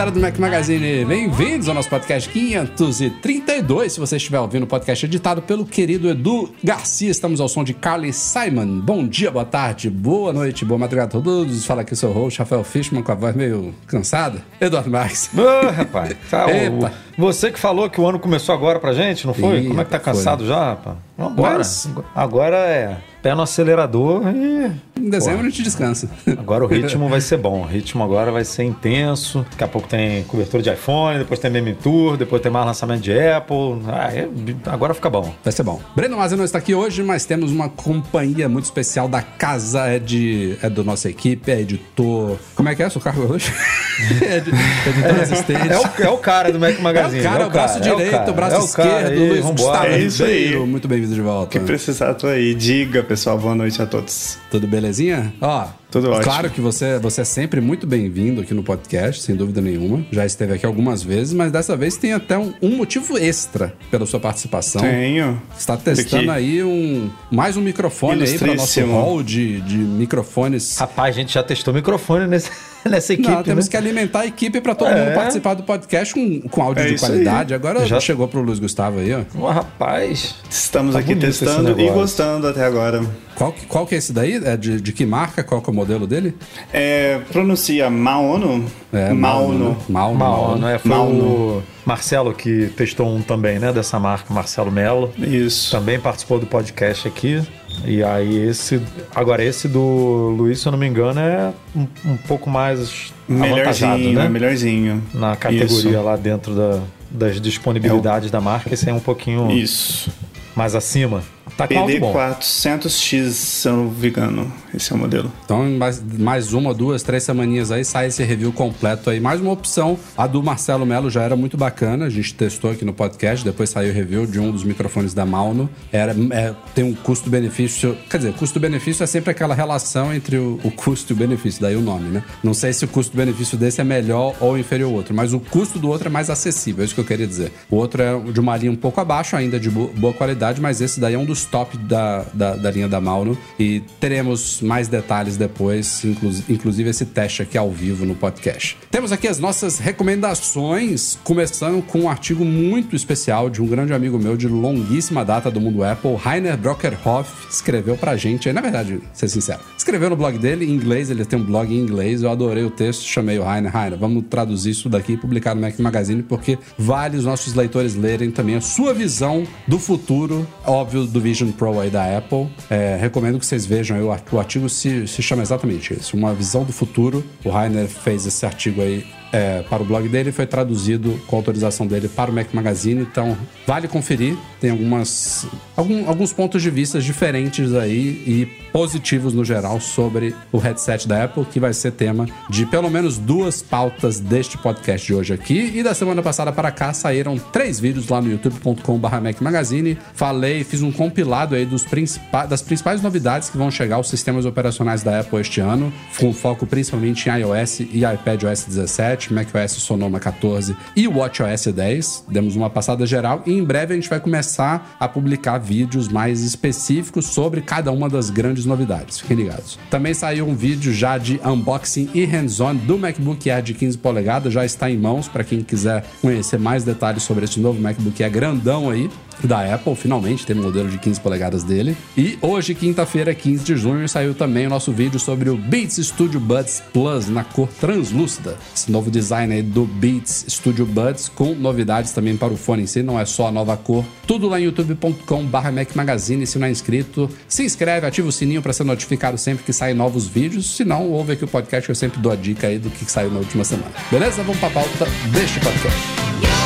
Galera do Mac Magazine, bem-vindos ao nosso podcast 532. Se você estiver ouvindo o podcast editado pelo querido Edu Garcia, estamos ao som de Carly Simon. Bom dia, boa tarde, boa noite, boa madrugada a todos. Fala aqui o seu host, Rafael Fishman, com a voz meio cansada. Eduardo Marques. Ô, oh, rapaz, tá, o, você que falou que o ano começou agora pra gente, não foi? Ih, Como é que tá cansado foi. já, rapaz? Vambora. Mas... Agora é pé no acelerador e. Em dezembro Pô, a gente descansa. Agora o ritmo vai ser bom. O ritmo agora vai ser intenso. Daqui a pouco tem cobertura de iPhone, depois tem Meme Tour, depois tem mais lançamento de Apple. Ah, é... agora fica bom. Vai ser bom. Breno Mazzi não está aqui hoje, mas temos uma companhia muito especial da casa. É, de, é do nossa equipe, é editor. Como é que é o seu cargo hoje? é de, editor assistente. É o, é o cara do Mac Magazine. É o cara, é o, o braço cara, direito, é o, o braço esquerdo, Luiz Gustavo. É isso aí. Muito bem-vindo de volta. Que precisar, tô aí. Diga, pessoal. Boa noite a todos. Tudo belezinha? Ó, tudo ótimo. Claro que você, você é sempre muito bem-vindo aqui no podcast, sem dúvida nenhuma. Já esteve aqui algumas vezes, mas dessa vez tem até um, um motivo extra pela sua participação. Tenho. Está testando aí um mais um microfone aí para nosso hall de, de microfones. Rapaz, a gente já testou microfone nesse nessa equipe. Não, temos né? que alimentar a equipe para todo é. mundo participar do podcast com, com áudio é de qualidade. Aí. Agora já chegou pro Luiz Gustavo aí, ó. Oh, rapaz. Estamos tá aqui testando e gostando até agora. Qual, qual que é esse daí? É de, de que marca? Qual que é o modelo dele? É, pronuncia Maono. É, Maono. Maono. Maono, é. Foi Maono. o Marcelo que testou um também, né? Dessa marca, Marcelo Melo. Isso. Também participou do podcast aqui. E aí esse. Agora, esse do Luiz, se eu não me engano, é um, um pouco mais melhorzinho, né? Melhorzinho. Na categoria Isso. lá dentro da, das disponibilidades é o... da marca, esse é um pouquinho Isso. mais acima. Tá PD400X, se eu não me engano. Esse é o modelo. Então, mais, mais uma, duas, três semaninhas aí, sai esse review completo aí. Mais uma opção. A do Marcelo Melo já era muito bacana. A gente testou aqui no podcast. Depois saiu o review de um dos microfones da Malno. Era, é, tem um custo-benefício. Quer dizer, custo-benefício é sempre aquela relação entre o, o custo e o benefício. Daí o nome, né? Não sei se o custo-benefício desse é melhor ou inferior ao outro. Mas o custo do outro é mais acessível. É isso que eu queria dizer. O outro é de uma linha um pouco abaixo, ainda de boa qualidade. Mas esse daí é um dos top da, da, da linha da Malno. E teremos mais detalhes depois, inclusive esse teste aqui ao vivo no podcast. Temos aqui as nossas recomendações, começando com um artigo muito especial de um grande amigo meu de longuíssima data do mundo Apple, Rainer Brockerhoff, escreveu pra gente, na verdade, ser sincero, escreveu no blog dele em inglês, ele tem um blog em inglês, eu adorei o texto, chamei o Rainer, Rainer, vamos traduzir isso daqui e publicar no Mac Magazine, porque vale os nossos leitores lerem também a sua visão do futuro, óbvio, do Vision Pro aí da Apple. É, recomendo que vocês vejam aí, o artigo se, se chama exatamente isso, uma visão do futuro. O Rainer fez esse artigo aí é, para o blog dele foi traduzido com autorização dele para o Mac Magazine, então vale conferir. Tem algumas, algum, alguns pontos de vista diferentes aí e positivos no geral sobre o headset da Apple, que vai ser tema de pelo menos duas pautas deste podcast de hoje aqui. E da semana passada para cá saíram três vídeos lá no youtube.com.br Magazine. Falei, fiz um compilado aí dos principais, das principais novidades que vão chegar aos sistemas operacionais da Apple este ano, com foco principalmente em iOS e iPadOS 17 7, macOS Sonoma 14 e WatchOS 10. Demos uma passada geral e em breve a gente vai começar a publicar vídeos mais específicos sobre cada uma das grandes novidades. Fiquem ligados. Também saiu um vídeo já de unboxing e hands-on do MacBook Air de 15 polegadas, já está em mãos para quem quiser conhecer mais detalhes sobre esse novo MacBook Air grandão aí da Apple, finalmente tem um modelo de 15 polegadas dele. E hoje, quinta-feira, 15 de junho, saiu também o nosso vídeo sobre o Beats Studio Buds Plus na cor translúcida. Esse novo novo design aí do Beats Studio Buds, com novidades também para o fone em si, não é só a nova cor. Tudo lá em youtube.com/barra Mac Magazine. Se não é inscrito, se inscreve, ativa o sininho para ser notificado sempre que saem novos vídeos. Se não, ouve aqui o podcast que eu sempre dou a dica aí do que saiu na última semana. Beleza? Vamos para a pauta deste podcast.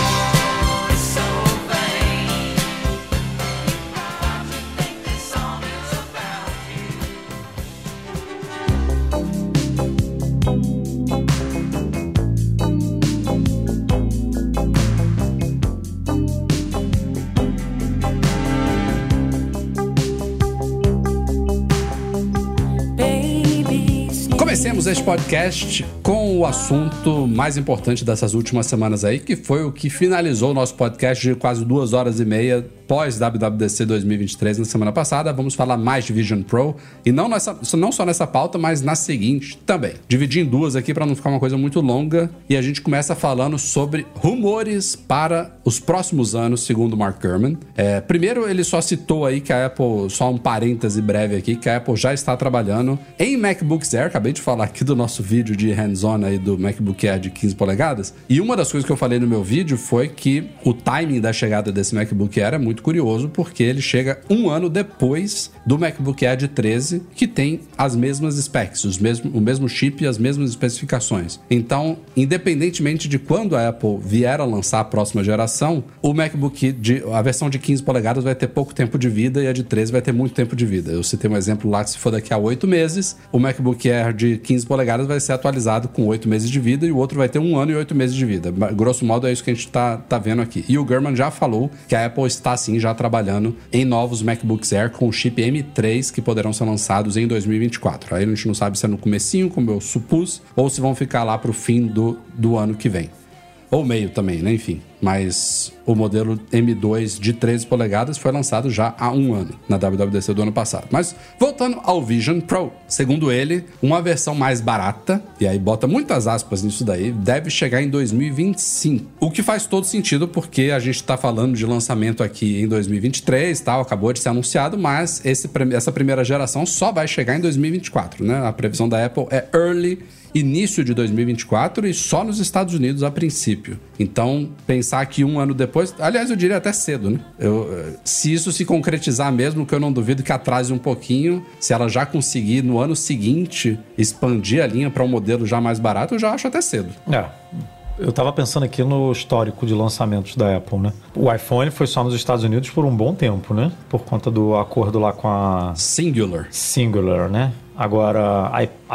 Este podcast com o assunto mais importante dessas últimas semanas aí, que foi o que finalizou o nosso podcast de quase duas horas e meia pós WWDC 2023 na semana passada. Vamos falar mais de Vision Pro e não, nessa, não só nessa pauta, mas na seguinte também. Dividir em duas aqui para não ficar uma coisa muito longa e a gente começa falando sobre rumores para os próximos anos, segundo Mark Gurman. É, primeiro, ele só citou aí que a Apple, só um parêntese breve aqui, que a Apple já está trabalhando em MacBooks Air. Acabei de falar aqui do nosso vídeo de hands-on aí do MacBook Air de 15 polegadas. E uma das coisas que eu falei no meu vídeo foi que o timing da chegada desse MacBook Air é muito curioso porque ele chega um ano depois do MacBook Air de 13, que tem as mesmas specs, os mesmo, o mesmo chip e as mesmas especificações. Então, independentemente de quando a Apple vier a lançar a próxima geração, o MacBook, de, a versão de 15 polegadas vai ter pouco tempo de vida e a de 13 vai ter muito tempo de vida. Eu citei um exemplo lá que se for daqui a 8 meses, o MacBook Air de 15 polegadas vai ser atualizado com 8 meses de vida e o outro vai ter um ano e 8 meses de vida. Grosso modo é isso que a gente está tá vendo aqui. E o German já falou que a Apple está assim já trabalhando em novos MacBooks Air com chip M3 que poderão ser lançados em 2024. Aí a gente não sabe se é no comecinho, como eu supus, ou se vão ficar lá para o fim do, do ano que vem. Ou meio também, né? Enfim mas o modelo M2 de 13 polegadas foi lançado já há um ano, na WWDC do ano passado. Mas voltando ao Vision Pro, segundo ele, uma versão mais barata, e aí bota muitas aspas nisso daí, deve chegar em 2025. O que faz todo sentido porque a gente está falando de lançamento aqui em 2023, tal, acabou de ser anunciado, mas esse, essa primeira geração só vai chegar em 2024, né? A previsão da Apple é early início de 2024 e só nos Estados Unidos a princípio. Então, pensar que um ano depois, aliás, eu diria até cedo, né? Eu, eh, se isso se concretizar mesmo, que eu não duvido que atrase um pouquinho, se ela já conseguir no ano seguinte expandir a linha para um modelo já mais barato, eu já acho até cedo. É. Eu estava pensando aqui no histórico de lançamentos da Apple, né? O iPhone foi só nos Estados Unidos por um bom tempo, né? Por conta do acordo lá com a Singular. Singular, né? Agora,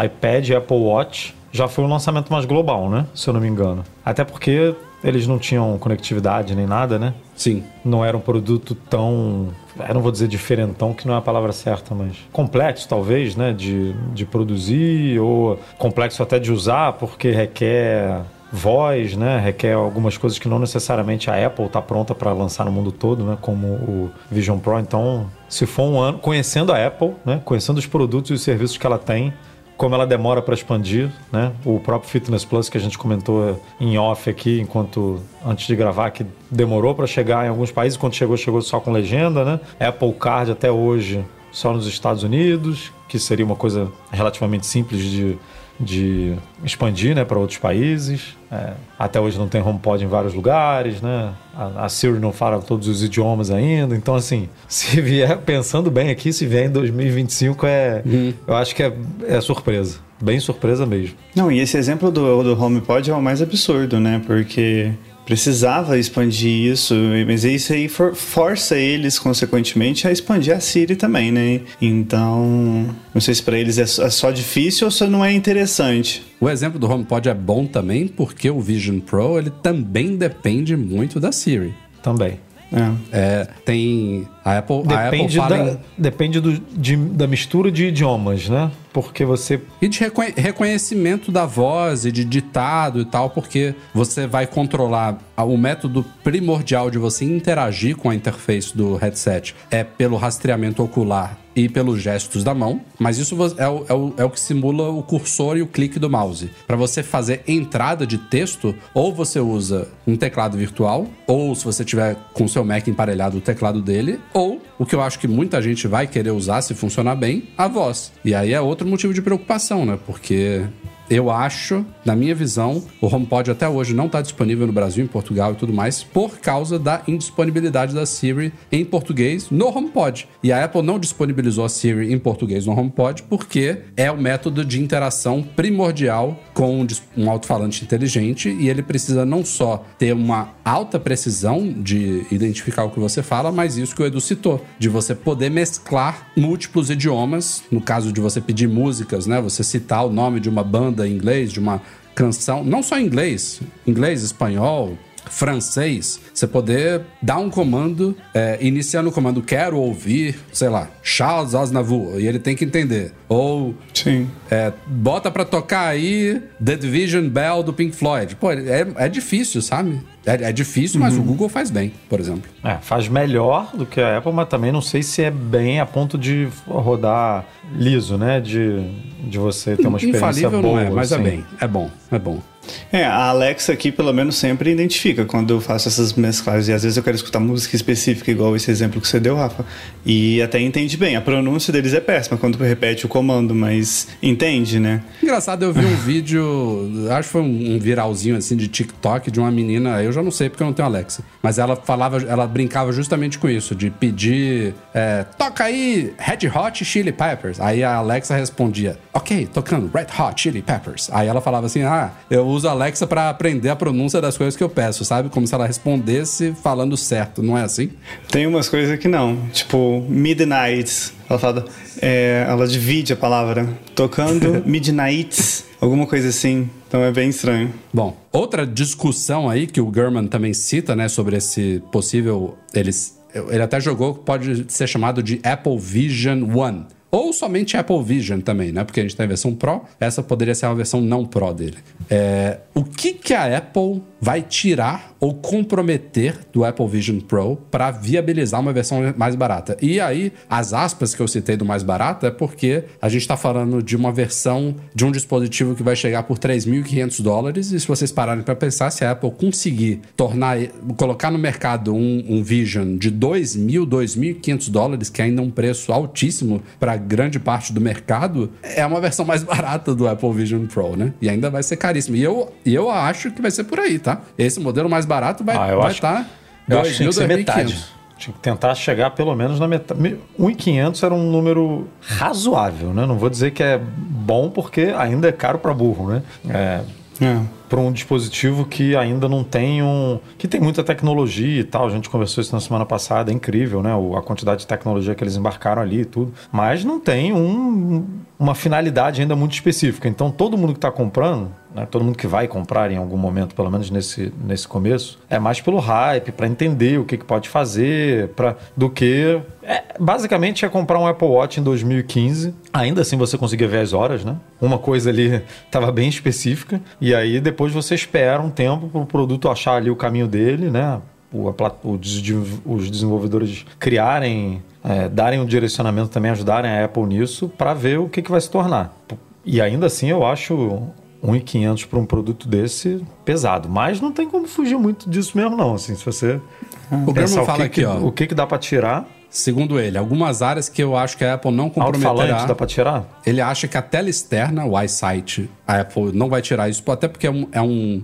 iPad e Apple Watch já foi um lançamento mais global, né? Se eu não me engano. Até porque eles não tinham conectividade nem nada, né? Sim. Não era um produto tão. Eu não vou dizer diferentão, que não é a palavra certa, mas complexo, talvez, né? De, de produzir, ou complexo até de usar, porque requer voz, né? Requer algumas coisas que não necessariamente a Apple está pronta para lançar no mundo todo, né? Como o Vision Pro. Então, se for um ano conhecendo a Apple, né? Conhecendo os produtos e os serviços que ela tem, como ela demora para expandir, né? O próprio Fitness Plus que a gente comentou em off aqui, enquanto antes de gravar, que demorou para chegar em alguns países, quando chegou, chegou só com legenda, né? Apple Card até hoje só nos Estados Unidos, que seria uma coisa relativamente simples de de expandir né, para outros países. É, até hoje não tem HomePod em vários lugares, né? A, a, Siri não fala todos os idiomas ainda. Então, assim, se vier pensando bem aqui, se vier em 2025, é, uhum. eu acho que é, é surpresa. Bem surpresa mesmo. Não, e esse exemplo do, do HomePod é o mais absurdo, né? Porque precisava expandir isso, mas isso aí for, força eles, consequentemente, a expandir a Siri também, né? Então, não sei se para eles é só, é só difícil ou se não é interessante. O exemplo do HomePod é bom também porque o Vision Pro ele também depende muito da Siri. Também. É. é. tem. A Apple, depende a Apple da, em... Depende do, de, da mistura de idiomas, né? Porque você. E de reconhecimento da voz e de ditado e tal, porque você vai controlar o método primordial de você interagir com a interface do headset é pelo rastreamento ocular e pelos gestos da mão, mas isso é o, é o, é o que simula o cursor e o clique do mouse. Para você fazer entrada de texto, ou você usa um teclado virtual, ou se você tiver com seu Mac emparelhado o teclado dele, ou o que eu acho que muita gente vai querer usar se funcionar bem, a voz. E aí é outro motivo de preocupação, né? Porque eu acho, na minha visão, o HomePod até hoje não está disponível no Brasil, em Portugal e tudo mais, por causa da indisponibilidade da Siri em português no HomePod. E a Apple não disponibilizou a Siri em português no HomePod porque é o método de interação primordial com um alto-falante inteligente e ele precisa não só ter uma alta precisão de identificar o que você fala, mas isso que o Edu citou, de você poder mesclar múltiplos idiomas, no caso de você pedir músicas, né? Você citar o nome de uma banda em inglês, de uma canção, não só em inglês, inglês, espanhol, francês, você poder dar um comando, é, iniciando o comando quero ouvir, sei lá, Charles Aznavour, e ele tem que entender. Ou Sim. É, bota pra tocar aí The Division Bell do Pink Floyd. Pô, é, é difícil, sabe? É, é difícil, mas o Google faz bem, por exemplo. É, faz melhor do que a Apple, mas também não sei se é bem a ponto de rodar liso, né? De, de você ter uma experiência Infalível boa. não é, mas assim. é bem. É bom, é bom. É, a Alexa aqui pelo menos sempre identifica quando eu faço essas mesclagens. E às vezes eu quero escutar música específica, igual esse exemplo que você deu, Rafa. E até entende bem. A pronúncia deles é péssima quando repete o comando, mas entende, né? Engraçado, eu vi um vídeo, acho que foi um viralzinho assim de TikTok de uma menina, eu já não sei porque eu não tenho Alexa, mas ela falava, ela brincava justamente com isso, de pedir, é, toca aí Red Hot Chili Peppers. Aí a Alexa respondia, ok, tocando Red Hot Chili Peppers. Aí ela falava assim, ah, eu uso a Alexa pra aprender a pronúncia das coisas que eu peço, sabe? Como se ela respondesse falando certo, não é assim? Tem umas coisas que não. Tipo, Midnight. Ela fala. é, ela divide a palavra. Tocando Midnight. Alguma coisa assim. Então é bem estranho. Bom, outra discussão aí que o Gurman também cita, né, sobre esse possível. Eles, ele até jogou que pode ser chamado de Apple Vision One. Ou somente Apple Vision também, né? Porque a gente tem a versão Pro, essa poderia ser a versão não Pro dele. É, o que, que a Apple vai tirar ou comprometer do Apple Vision Pro para viabilizar uma versão mais barata? E aí, as aspas que eu citei do mais barato é porque a gente está falando de uma versão de um dispositivo que vai chegar por 3.500 dólares. E se vocês pararem para pensar, se a Apple conseguir tornar, colocar no mercado um, um Vision de 2.000, 2.500 dólares, que ainda é um preço altíssimo para grande parte do mercado, é uma versão mais barata do Apple Vision Pro, né? E ainda vai ser caríssimo. E eu, eu acho que vai ser por aí, tá? Esse modelo mais barato vai Ah, eu vai estar Eu acho que tinha que ser 2.000, metade. 2.500. Tinha que tentar chegar pelo menos na metade. 1.500 era um número razoável, né? Não vou dizer que é bom porque ainda é caro para burro, né? É, É. para um dispositivo que ainda não tem um. que tem muita tecnologia e tal. A gente conversou isso na semana passada, é incrível, né? O- A quantidade de tecnologia que eles embarcaram ali e tudo. Mas não tem um- uma finalidade ainda muito específica. Então todo mundo que está comprando, né, todo mundo que vai comprar em algum momento, pelo menos nesse, nesse começo, é mais pelo hype, para entender o que, que pode fazer, pra, do que. É, basicamente é comprar um Apple Watch em 2015. Ainda assim você conseguia ver as horas, né? Uma coisa ali estava bem específica. E aí depois você espera um tempo para o produto achar ali o caminho dele, né? O, a os desenvolvedores criarem, é, darem um direcionamento também, ajudarem a Apple nisso para ver o que, que vai se tornar. E ainda assim eu acho 1.500 para um produto desse pesado. Mas não tem como fugir muito disso mesmo não. Assim, se você O pensar Gurman o fala que, aqui, que- ó. o que, que dá para tirar, Segundo ele, algumas áreas que eu acho que a Apple não alto-falante comprometerá. dá para tirar? Ele acha que a tela externa, o iSight, a Apple não vai tirar isso, até porque é um. é um-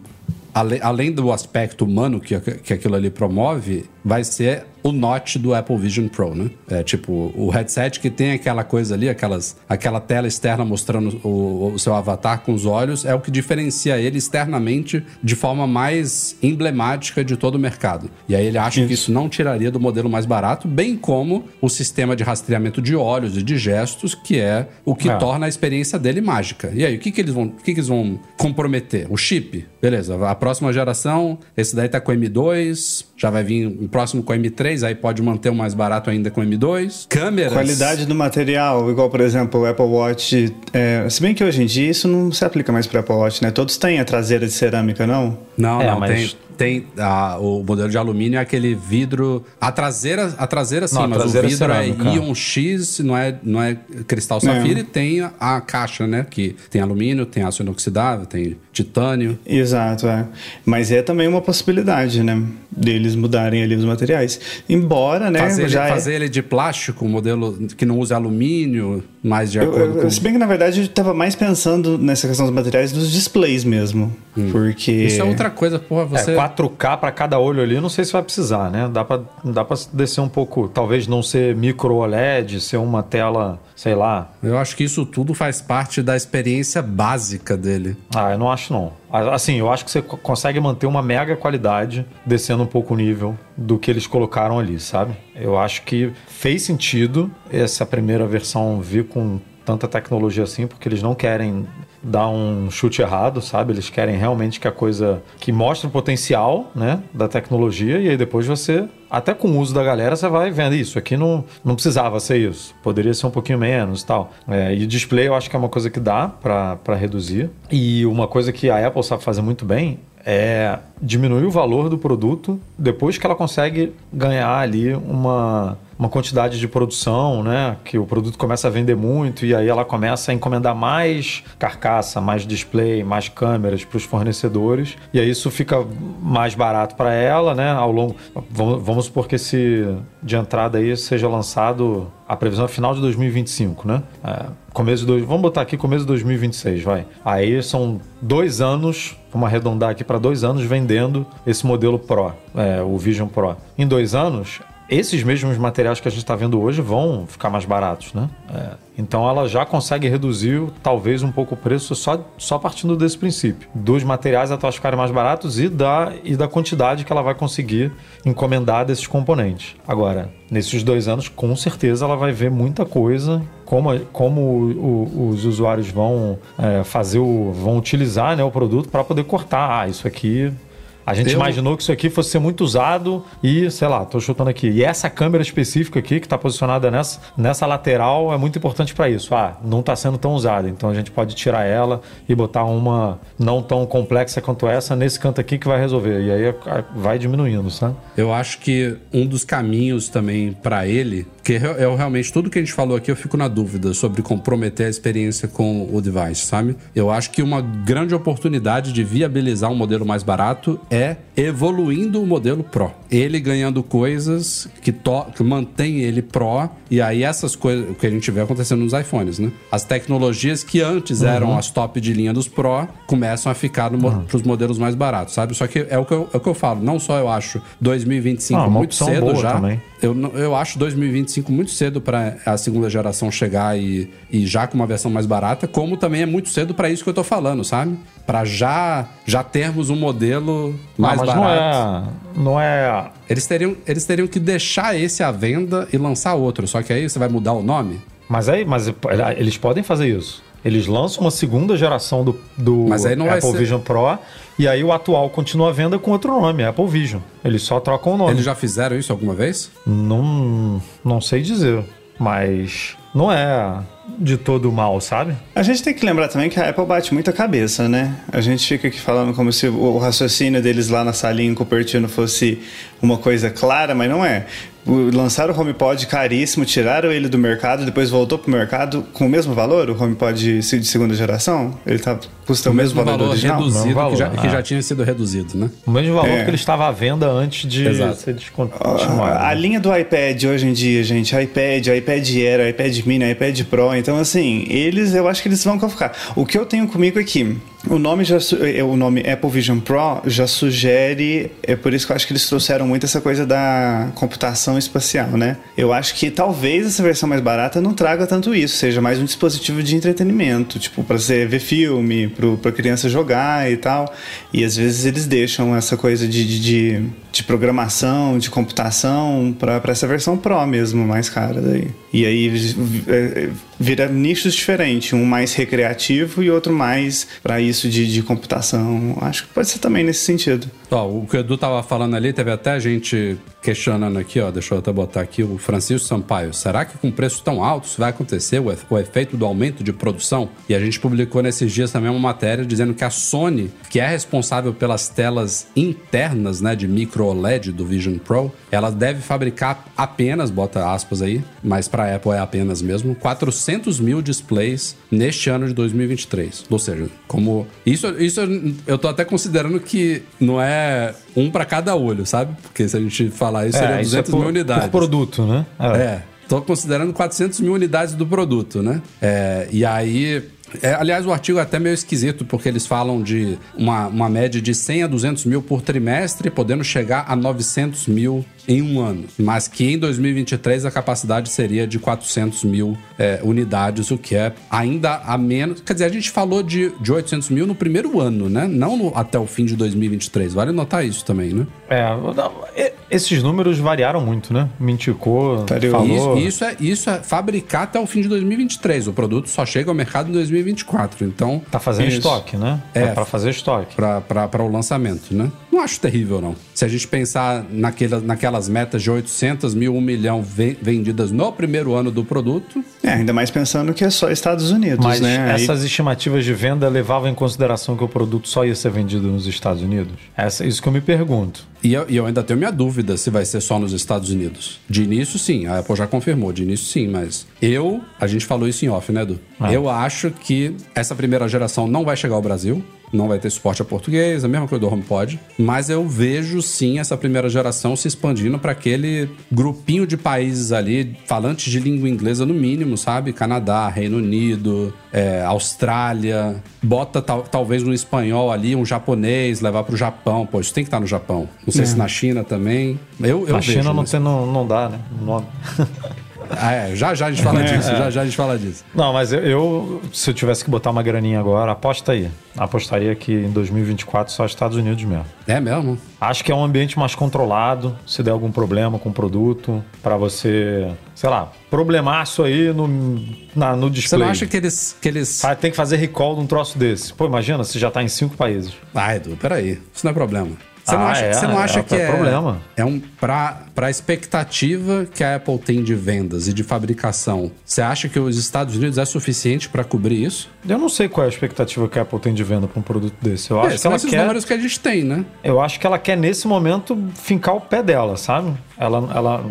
além do aspecto humano que, que aquilo ali promove, vai ser o Note do Apple Vision Pro, né? É tipo, o headset que tem aquela coisa ali, aquelas, aquela tela externa mostrando o, o seu avatar com os olhos, é o que diferencia ele externamente de forma mais emblemática de todo o mercado. E aí ele acha que isso não tiraria do modelo mais barato, bem como o sistema de rastreamento de olhos e de gestos, que é o que É. torna a experiência dele mágica. E aí, o que, que eles vão, o que, que eles vão comprometer? O chip. Beleza, a próxima geração, esse daí tá com M2, já vai vir o próximo com M3, aí pode manter o mais barato ainda com M2. Câmeras. Qualidade do material, igual por exemplo o Apple Watch. é, se bem que hoje em dia isso não se aplica mais para Apple Watch, né? Todos têm a traseira de cerâmica, não? Não, É, não, mas- tem. Tem a- o modelo de alumínio é aquele vidro. A traseira, a traseira sim, Não, a mas traseira o vidro é. Ion X, não é, não é cristal safira, e tem a, a caixa, né? Que tem alumínio, tem aço inoxidável, tem titânio. Exato, é. Mas é também uma possibilidade, né? Deles mudarem ali os materiais. Embora, né, Fazer, ele, já é- fazer ele de plástico, um modelo que não use alumínio, mais de Eu- acordo eu- com... Se bem que na verdade eu tava mais pensando nessa questão dos materiais dos displays mesmo. Porque. Isso é outra coisa, porra, você... É, 4K para cada olho ali, não sei se vai precisar, né? Dá pra, dá pra descer um pouco, talvez não ser micro OLED, ser uma tela, sei lá. Eu acho que isso tudo faz parte da experiência básica dele. Ah, eu não acho não. Assim, eu acho que você co- consegue manter uma mega qualidade descendo um pouco o nível do que eles colocaram ali, sabe? Eu acho que fez sentido essa primeira versão vir com tanta tecnologia assim, porque eles não querem dar um chute errado, sabe? Eles querem realmente que a coisa que mostre o potencial, né, da tecnologia e aí depois você, até com o uso da galera, você vai vendo isso. Aqui não, não precisava ser isso, poderia ser um pouquinho menos tal. É, e display eu acho que é uma coisa que dá para reduzir. E uma coisa que a Apple sabe fazer muito bem é diminuir o valor do produto depois que ela consegue ganhar ali uma, uma quantidade de produção, né? Que o produto começa a vender muito e aí ela começa a encomendar mais carcaça, mais display, mais câmeras para os fornecedores e aí isso fica mais barato para ela, né? Ao longo, vamos, vamos supor que esse de entrada aí seja lançado a previsão é final de 2025, né? É, começo de, vamos botar aqui começo de 2026, vai. Aí são dois anos, vamos arredondar aqui para dois anos vendendo esse modelo Pro, é, o Vision Pro. Em dois anos, esses mesmos materiais que a gente está vendo hoje vão ficar mais baratos, né? É, então ela já consegue reduzir talvez um pouco o preço só, só partindo desse princípio. Dos materiais elas ficarem mais baratos e da, e da quantidade que ela vai conseguir encomendar desses componentes. Agora, nesses dois anos, com certeza ela vai ver muita coisa, como, como o- o- os usuários vão é, fazer o. vão utilizar né, o produto para poder cortar. Ah, isso aqui a gente Eu- imaginou que isso aqui fosse ser muito usado e, sei lá, tô chutando aqui. E essa câmera específica aqui, que está posicionada nessa, nessa lateral, é muito importante para isso. Ah, não está sendo tão usada, então a gente pode tirar ela e botar uma não tão complexa quanto essa nesse canto aqui que vai resolver. E aí vai diminuindo, sabe? Eu acho que um dos caminhos também para ele, que eu, eu realmente tudo que a gente falou aqui eu fico na dúvida sobre comprometer a experiência com o device, sabe? Eu acho que uma grande oportunidade de viabilizar um modelo mais barato é evoluindo o modelo Pro. Ele ganhando coisas que, to que mantém ele Pro e aí essas coisas o que a gente vê acontecendo nos iPhones, né? As tecnologias que antes eram as top de linha dos Pro começam a ficar no, mo- pros modelos mais baratos, sabe? Só que é o que eu, é o que eu falo, não só eu acho 2025 Ah, muito cedo já. também. Eu, eu acho 2025 muito cedo para a segunda geração chegar e, e já com uma versão mais barata, como também é muito cedo para isso que eu tô falando, sabe? Para já já termos um modelo mais Ah, mas barato. não é. Não é. Eles teriam eles teriam que deixar esse à venda e lançar outro, só que aí você vai mudar o nome? Mas aí, mas eles podem fazer isso. Eles lançam uma segunda geração do, do Apple ser- Vision Pro e aí o atual continua à venda com outro nome, Apple Vision. Eles só trocam o nome. Eles já fizeram isso alguma vez? Não, não sei dizer, mas não é de todo mal, sabe? A gente tem que lembrar também que a Apple bate muita cabeça, né? A gente fica aqui falando como se o raciocínio deles lá na salinha em Cupertino fosse uma coisa clara, mas não é. O- Lançaram o HomePod caríssimo, tiraram ele do mercado, depois voltou pro mercado com o mesmo valor, o HomePod de segunda geração? Ele tá, custa o, mesmo, valor, do original? reduzido, Mesmo que, já, valor, que ah. já tinha sido reduzido, né? O mesmo valor É. que ele estava à venda antes de Exato. ser descontinuado. A linha do iPad hoje em dia, gente, iPad, iPad Air, iPad Mini, iPad Pro, então assim, eles, eu acho que eles vão ficar. O que eu tenho comigo é que o nome já su- é, o nome Apple Vision Pro já sugere, é por isso que eu acho que eles trouxeram muito essa coisa da computação espacial, né? Eu acho que talvez essa versão mais barata não traga tanto isso, seja mais um dispositivo de entretenimento, tipo para você ver filme, pro, pra criança jogar e tal. E às vezes eles deixam essa coisa de, de, de, de programação, de computação para essa versão Pro mesmo, mais cara daí. E aí é, vira nichos diferentes, um mais recreativo e outro mais para isso de, de computação. Acho que pode ser também nesse sentido. Ó, o que o Edu tava falando ali, teve até gente questionando aqui, ó, deixa eu até botar aqui, o Francisco Sampaio. Será que com preços tão altos vai acontecer o, o efeito do aumento de produção? E a gente publicou nesses dias também uma matéria dizendo que a Sony, que é responsável pelas telas internas, né, de micro OLED do Vision Pro, ela deve fabricar apenas, bota aspas aí, mas para Apple é apenas mesmo, 400 mil displays neste ano de 2023. Ou seja, como isso, isso eu tô até considerando que não é é um para cada olho, sabe? Porque se a gente falar isso, seria É, 200 isso é por, mil unidades. por produto, né? É, tô considerando 400 mil unidades do produto, né? É, e aí. é, aliás, o artigo é até meio esquisito, porque eles falam de uma, uma média de 100 a 200 mil por trimestre, podendo chegar a 900 mil em um ano. Mas que em 2023 a capacidade seria de 400 mil é, unidades, o que é ainda a menos. Quer dizer, a gente falou de, de 800 mil no primeiro ano, né? Não no- até o fim de 2023. Vale notar isso também, né? É, esses números variaram muito, né? Minticou, falou... Isso, isso é, isso é fabricar até o fim de 2023. O produto só chega ao mercado em 2024. Então, Tá fazendo Isso. estoque, né? É. Pra fazer estoque. para o lançamento, né? Não acho terrível, não. Se a gente pensar naquela, naquelas metas de 800 mil, 1 milhão ve- vendidas no primeiro ano do produto, É, ainda mais pensando que é só Estados Unidos, Mas né? Aí- essas estimativas de venda levavam em consideração que o produto só ia ser vendido nos Estados Unidos? Essa, isso que eu me pergunto. e eu, e eu ainda tenho minha dúvida se vai ser só nos Estados Unidos. De início, sim. A Apple já confirmou. De início, sim. Mas eu, a gente falou isso em off, né, Edu? Ah. Eu acho que essa primeira geração não vai chegar ao Brasil. Não vai ter suporte a português, a mesma coisa do HomePod. Mas eu vejo sim essa primeira geração se expandindo para aquele grupinho de países ali, falantes de língua inglesa no mínimo, sabe? Canadá, Reino Unido, é, Austrália. Bota tal- talvez um espanhol ali, um japonês, levar pro Japão. Pô, isso tem que estar no Japão. Não sei se na China também. Eu, eu Na vejo, China não, mas- tem, não, não dá, né? Não, Ah, é, já já a gente fala disso, já já a gente fala disso. não, mas eu, eu, se eu tivesse que botar uma graninha agora, aposta aí. Apostaria que em 2024 só Estados Unidos mesmo. É mesmo? Acho que é um ambiente mais controlado, se der algum problema com o produto, pra você, sei lá, problemaço aí no, na, no Você display. não acha que eles. Que eles... Ah, tem que fazer recall de um troço desse. Pô, imagina se já tá em cinco países. Ah, Edu, peraí. Isso não é problema. Você não Ah, acha, é, você não acha é, que é é. problema. É um. Pra, pra expectativa que a Apple tem de vendas e de fabricação, você acha que os Estados Unidos é suficiente pra cobrir isso? Eu não sei qual é a expectativa que a Apple tem de venda para um produto desse. Eu acho É, que são ela esses quer. números que a gente tem, né? Eu acho que ela quer, nesse momento, fincar o pé dela, sabe? Ela, ela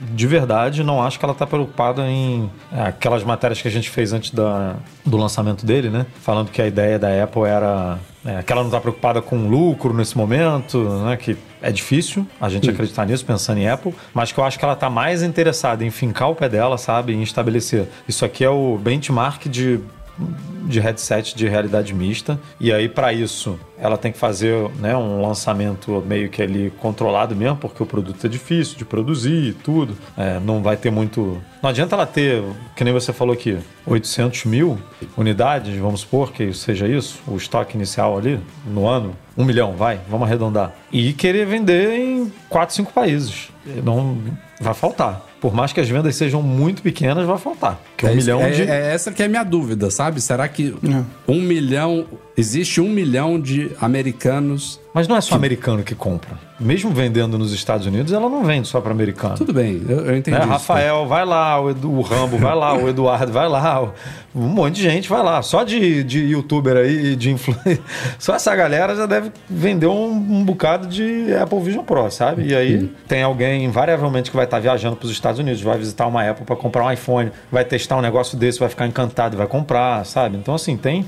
de verdade, não acho que ela está preocupada em é, aquelas matérias que a gente fez antes da, do lançamento dele, né? Falando que a ideia da Apple era é, que ela não está preocupada com lucro nesse momento, né? Que é difícil a gente acreditar nisso pensando em Apple, mas que eu acho que ela está mais interessada em fincar o pé dela, sabe? Em estabelecer. Isso aqui é o benchmark de de headset de realidade mista. E aí, para isso, ela tem que fazer né, um lançamento meio que ali controlado mesmo, porque o produto é difícil de produzir e tudo. É, não vai ter muito. Não adianta ela ter, que nem você falou aqui, 800 mil unidades, vamos supor que seja isso, o estoque inicial ali, no ano. Um milhão, vai, vamos arredondar. E querer vender em 4, 5 países. Não vai faltar. Por mais que as vendas sejam muito pequenas, vai faltar. Que um é, isso- milhão é- de. é essa que é a minha dúvida, sabe? Será que um milhão. Existe um milhão de americanos. Mas não é só americano que compra. Mesmo vendendo nos Estados Unidos, ela não vende só para americano. Tudo bem, eu, eu entendi. Né? isso. Rafael, vai lá, o, Edu, o Rambo, vai lá, o Eduardo, vai lá, o- um monte de gente vai lá. Só de, de youtuber aí, de influencer. Só essa galera já deve vender um, um bocado de Apple Vision Pro, sabe? E aí tem alguém, invariavelmente, que vai estar viajando para os Estados Unidos, vai visitar uma Apple para comprar um iPhone, vai testar um negócio desse, vai ficar encantado e vai comprar, sabe? Então, assim, tem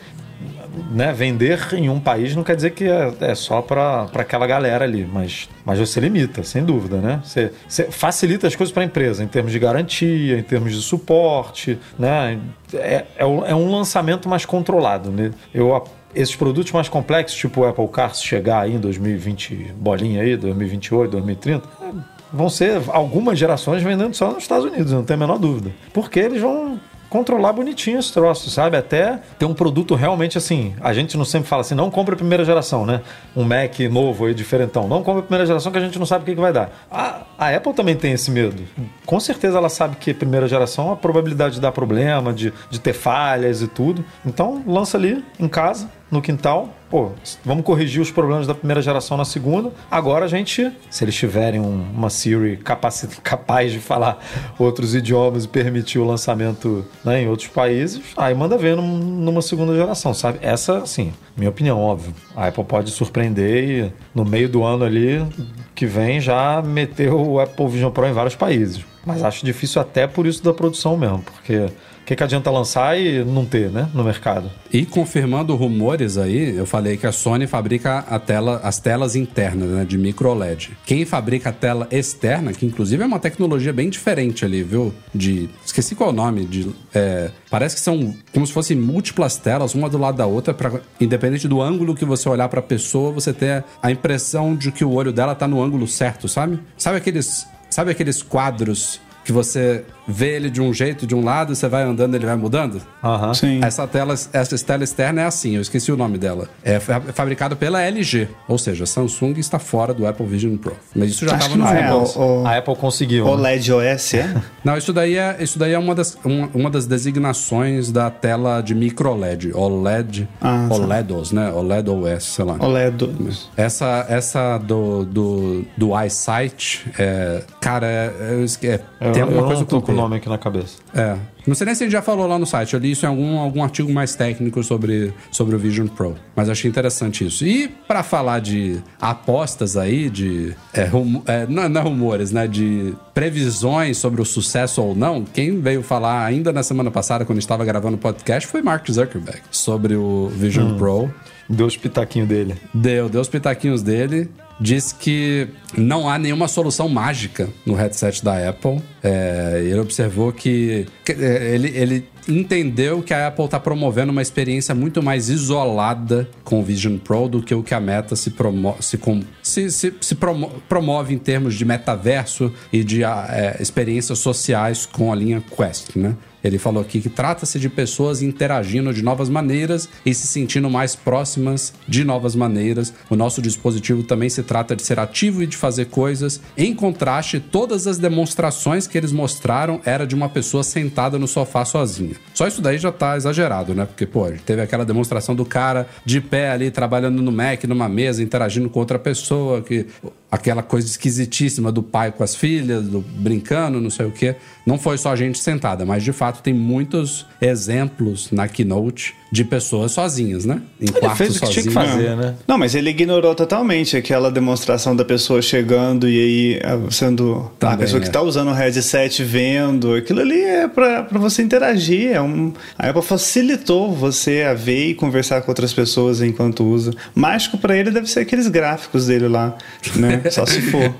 né, vender em um país não quer dizer que é, é só para aquela galera ali, mas, mas você limita, sem dúvida, né? Você, você facilita as coisas para a empresa em termos de garantia, em termos de suporte, né? É, é, é um lançamento mais controlado, né? Eu esses produtos mais complexos, tipo o Apple Car, se chegar aí em 2020, bolinha aí, 2028, 2030, é, vão ser algumas gerações vendendo só nos Estados Unidos, não tem a menor dúvida. Porque eles vão controlar bonitinho esse troço, sabe? Até ter um produto realmente assim. A gente não sempre fala assim, não compra a primeira geração, né? Um Mac novo aí, diferentão. Não compra a primeira geração que a gente não sabe o que, que vai dar. A, a Apple também tem esse medo. Com certeza ela sabe que primeira geração a probabilidade de dar problema, de, de ter falhas e tudo. Então lança ali em casa, no quintal. Pô, vamos corrigir os problemas da primeira geração na segunda. Agora a gente, se eles tiverem um- uma Siri capaz de falar outros idiomas e permitir o lançamento né, em outros países, aí manda ver num- numa segunda geração, sabe? Essa, assim, minha opinião, óbvio. A Apple pode surpreender e no meio do ano ali que vem já meter o Apple Vision Pro em vários países. Mas acho difícil até por isso da produção mesmo, porque que, que adianta lançar e não ter, né? No mercado. E confirmando rumores aí, eu falei que a Sony fabrica a tela, as telas internas, né? De micro LED. Quem fabrica a tela externa, que inclusive é uma tecnologia bem diferente ali, viu? De. Esqueci qual é o nome. De, é, parece que são como se fossem múltiplas telas, uma do lado da outra, para independente do ângulo que você olhar para a pessoa, você ter a impressão de que o olho dela tá no ângulo certo, sabe? Sabe aqueles. Sabe aqueles quadros que você vê ele de um jeito, de um lado, você vai andando, ele vai mudando? Aham. Sim. Essa tela, essa tela externa é assim, eu esqueci o nome dela. É fa- fabricado pela LG, ou seja, Samsung está fora do Apple Vision Pro. Mas isso já estava não é. O, o, A Apple conseguiu. o né? LED OS é? Não, isso daí é, isso daí é uma, das, uma, uma das designações da tela de micro LED, OLED, Ah, tá. OLEDOS, né? OLED OS, sei lá. OLED. Essa, essa do, do, do iSight, é, cara, é, é, tem alguma eu coisa não nome aqui na cabeça. É. Não sei nem se a gente já falou lá no site. Eu li isso em algum, algum artigo mais técnico sobre, sobre o Vision Pro. Mas achei interessante isso. E para falar de apostas aí, de. É, rumo- é, não, não é rumores, né? De previsões sobre o sucesso ou não, quem veio falar ainda na semana passada, quando estava gravando o podcast, foi Mark Zuckerberg. Sobre o Vision Pro. Deu os pitaquinhos dele. Deu, deu os pitaquinhos dele. Diz que não há nenhuma solução mágica no headset da Apple. É, ele observou que. que, é, ele, ele entendeu que a Apple está promovendo uma experiência muito mais isolada com o Vision Pro do que o que a Meta se, promo se, com- se, se, se promo- promove em termos de metaverso e de é, experiências sociais com a linha Quest, né? Ele falou aqui que trata-se de pessoas interagindo de novas maneiras e se sentindo mais próximas de novas maneiras. O nosso dispositivo também se trata de ser ativo e de fazer coisas. Em contraste, todas as demonstrações que eles mostraram era de uma pessoa sentada no sofá sozinha. Só isso daí já tá exagerado, né? Porque, pô, teve aquela demonstração do cara de pé ali, trabalhando no Mac, numa mesa, interagindo com outra pessoa, que aquela coisa esquisitíssima do pai com as filhas, do brincando, não sei o quê. Não foi só gente sentada, mas de fato tem muitos exemplos na Keynote de pessoas sozinhas, né? Em Ele fez o que tinha que fazer, né? Não, mas ele ignorou totalmente aquela demonstração da pessoa chegando e aí ah, sendo a Também, pessoa que é. tá usando o headset vendo. Aquilo ali é pra, pra você interagir. É um, a Apple facilitou você a ver e conversar com outras pessoas enquanto usa. Mágico pra ele deve ser aqueles gráficos dele lá, né? Só se for.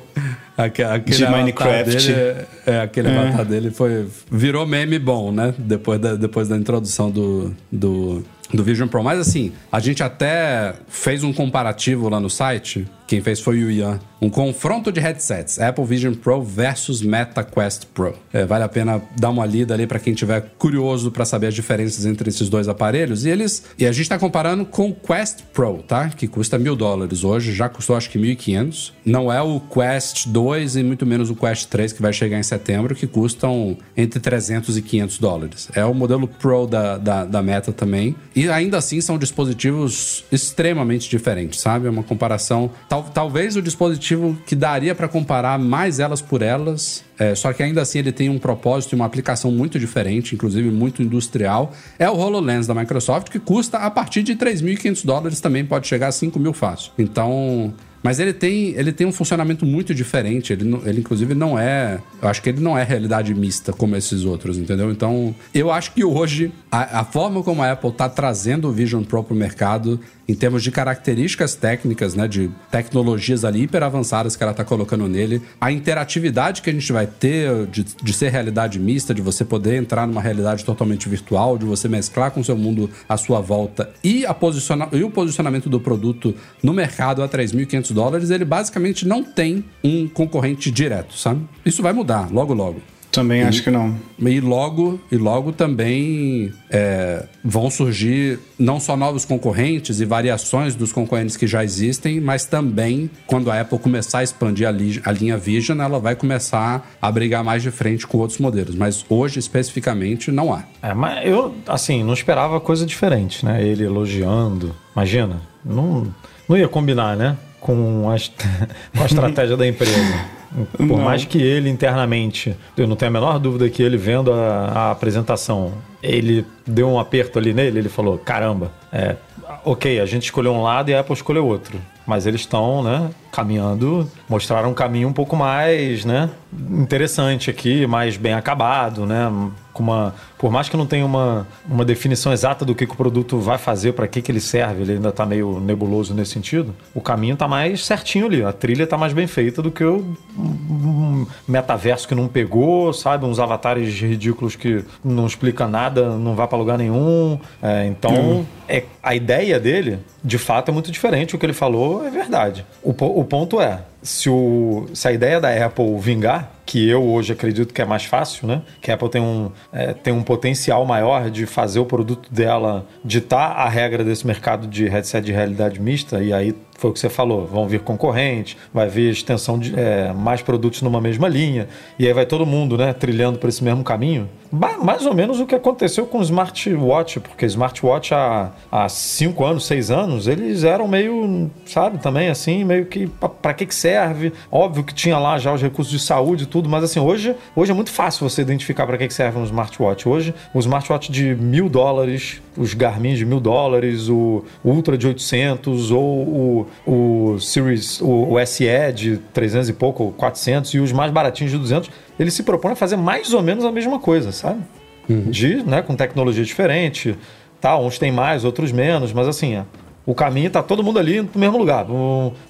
Aque- Aquele De avatar Minecraft. Dele, é, é, aquele É. avatar dele foi, virou meme bom, né? Depois da, depois da introdução do, do, do Vision Pro. Mas assim, a gente até fez um comparativo lá no site. Quem fez foi o Ian. Um confronto de headsets. Apple Vision Pro versus Meta Quest Pro. É, vale a pena dar uma lida ali para quem tiver curioso para saber as diferenças entre esses dois aparelhos. E eles. E a gente está comparando com o Quest Pro, tá? Que custa mil dólares hoje. Já custou acho que 1.500. Não é o Quest 2 e muito menos o Quest 3 que vai chegar em setembro, que custam entre 300 e 500 dólares. É o modelo Pro da, da, da Meta também. E ainda assim são dispositivos extremamente diferentes, sabe? É uma comparação. Tal, talvez o dispositivo que daria para comparar mais elas por elas, é, só que ainda assim ele tem um propósito e uma aplicação muito diferente, inclusive muito industrial. É o HoloLens da Microsoft, que custa a partir de 3.500 dólares, também pode chegar a 5 mil fácil. Então. Mas ele tem, ele tem um funcionamento muito diferente. Ele, ele, inclusive, não é. Eu acho que ele não é realidade mista como esses outros, entendeu? Então, eu acho que hoje, a, a forma como a Apple está trazendo o Vision Pro para o mercado, em termos de características técnicas, né? De tecnologias ali hiper avançadas que ela está colocando nele, a interatividade que a gente vai ter de, de ser realidade mista, de você poder entrar numa realidade totalmente virtual, de você mesclar com o seu mundo à sua volta e, a posiciona, e o posicionamento do produto no mercado a 3.500 dólares, ele basicamente não tem um concorrente direto, sabe? Isso vai mudar logo, logo. Também acho que não. E logo, e logo também é, vão surgir não só novos concorrentes e variações dos concorrentes que já existem, mas também quando a Apple começar a expandir a, li- a linha Vision, ela vai começar a brigar mais de frente com outros modelos. Mas hoje, especificamente, não há. É, mas eu, assim, não esperava coisa diferente, né? Ele elogiando. Imagina, não, não ia combinar, né? Com a, com a estratégia da empresa. Por Não. mais que ele internamente, eu não tenho a menor dúvida que ele vendo a, a apresentação, ele deu um aperto ali nele, ele falou: caramba, é, ok, a gente escolheu um lado e a Apple escolheu outro. Mas eles estão, né, caminhando, mostraram um caminho um pouco mais, né, interessante aqui, mais bem acabado, né, com uma. Por mais que não tenha uma, uma definição exata do que, que o produto vai fazer, para que, que ele serve, ele ainda está meio nebuloso nesse sentido, o caminho está mais certinho ali. A trilha está mais bem feita do que o um metaverso que não pegou, sabe? Uns avatares ridículos que não explica nada, não vai para lugar nenhum. É, então, hum. é, a ideia dele, de fato, é muito diferente. O que ele falou é verdade. O, o ponto é, se, o, se a ideia da Apple vingar, que eu hoje acredito que é mais fácil, né? Que a Apple tem um, é, tem um potencial maior de fazer o produto dela ditar a regra desse mercado de headset de realidade mista, e aí foi o que você falou, vão vir concorrentes, vai vir extensão de é, mais produtos numa mesma linha, e aí vai todo mundo né, trilhando por esse mesmo caminho. Mais ou menos o que aconteceu com o smartwatch, porque smartwatch há, há cinco anos, seis anos, eles eram meio, sabe, também assim, meio que para que, que serve. Óbvio que tinha lá já os recursos de saúde e tudo, mas assim, hoje, hoje é muito fácil você identificar para que, que serve um smartwatch. Hoje, o smartwatch de mil dólares, os Garmin de mil dólares, o Ultra de 800 ou o o Series, o, o SE de 300 e pouco, 400 e os mais baratinhos de 200, ele se propõe a fazer mais ou menos a mesma coisa, sabe? Uhum. De, né, com tecnologia diferente, tá? Uns tem mais, outros menos, mas assim, o caminho está todo mundo ali no mesmo lugar.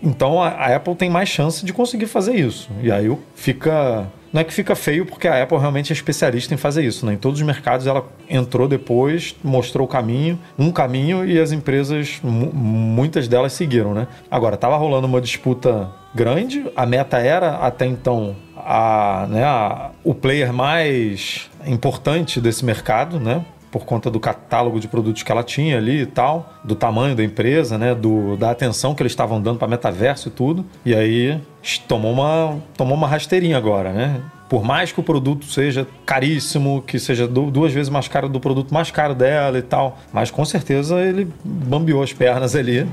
Então a, Apple tem mais chance de conseguir fazer isso. E aí fica não é que fica feio, porque a Apple realmente é especialista em fazer isso. Né? Em todos os mercados ela entrou depois, mostrou o caminho, um caminho, e as empresas, muitas delas seguiram. Né? Agora, estava rolando uma disputa grande, a meta era até então a, né, a, o player mais importante desse mercado, né? Por conta do catálogo de produtos que ela tinha ali e tal, do tamanho da empresa, né, do, da atenção que eles estavam dando para metaverso e tudo. E aí tomou uma, tomou uma rasteirinha agora, né? Por mais que o produto seja caríssimo, que seja duas vezes mais caro do produto mais caro dela e tal, mas com certeza ele bambeou as pernas ali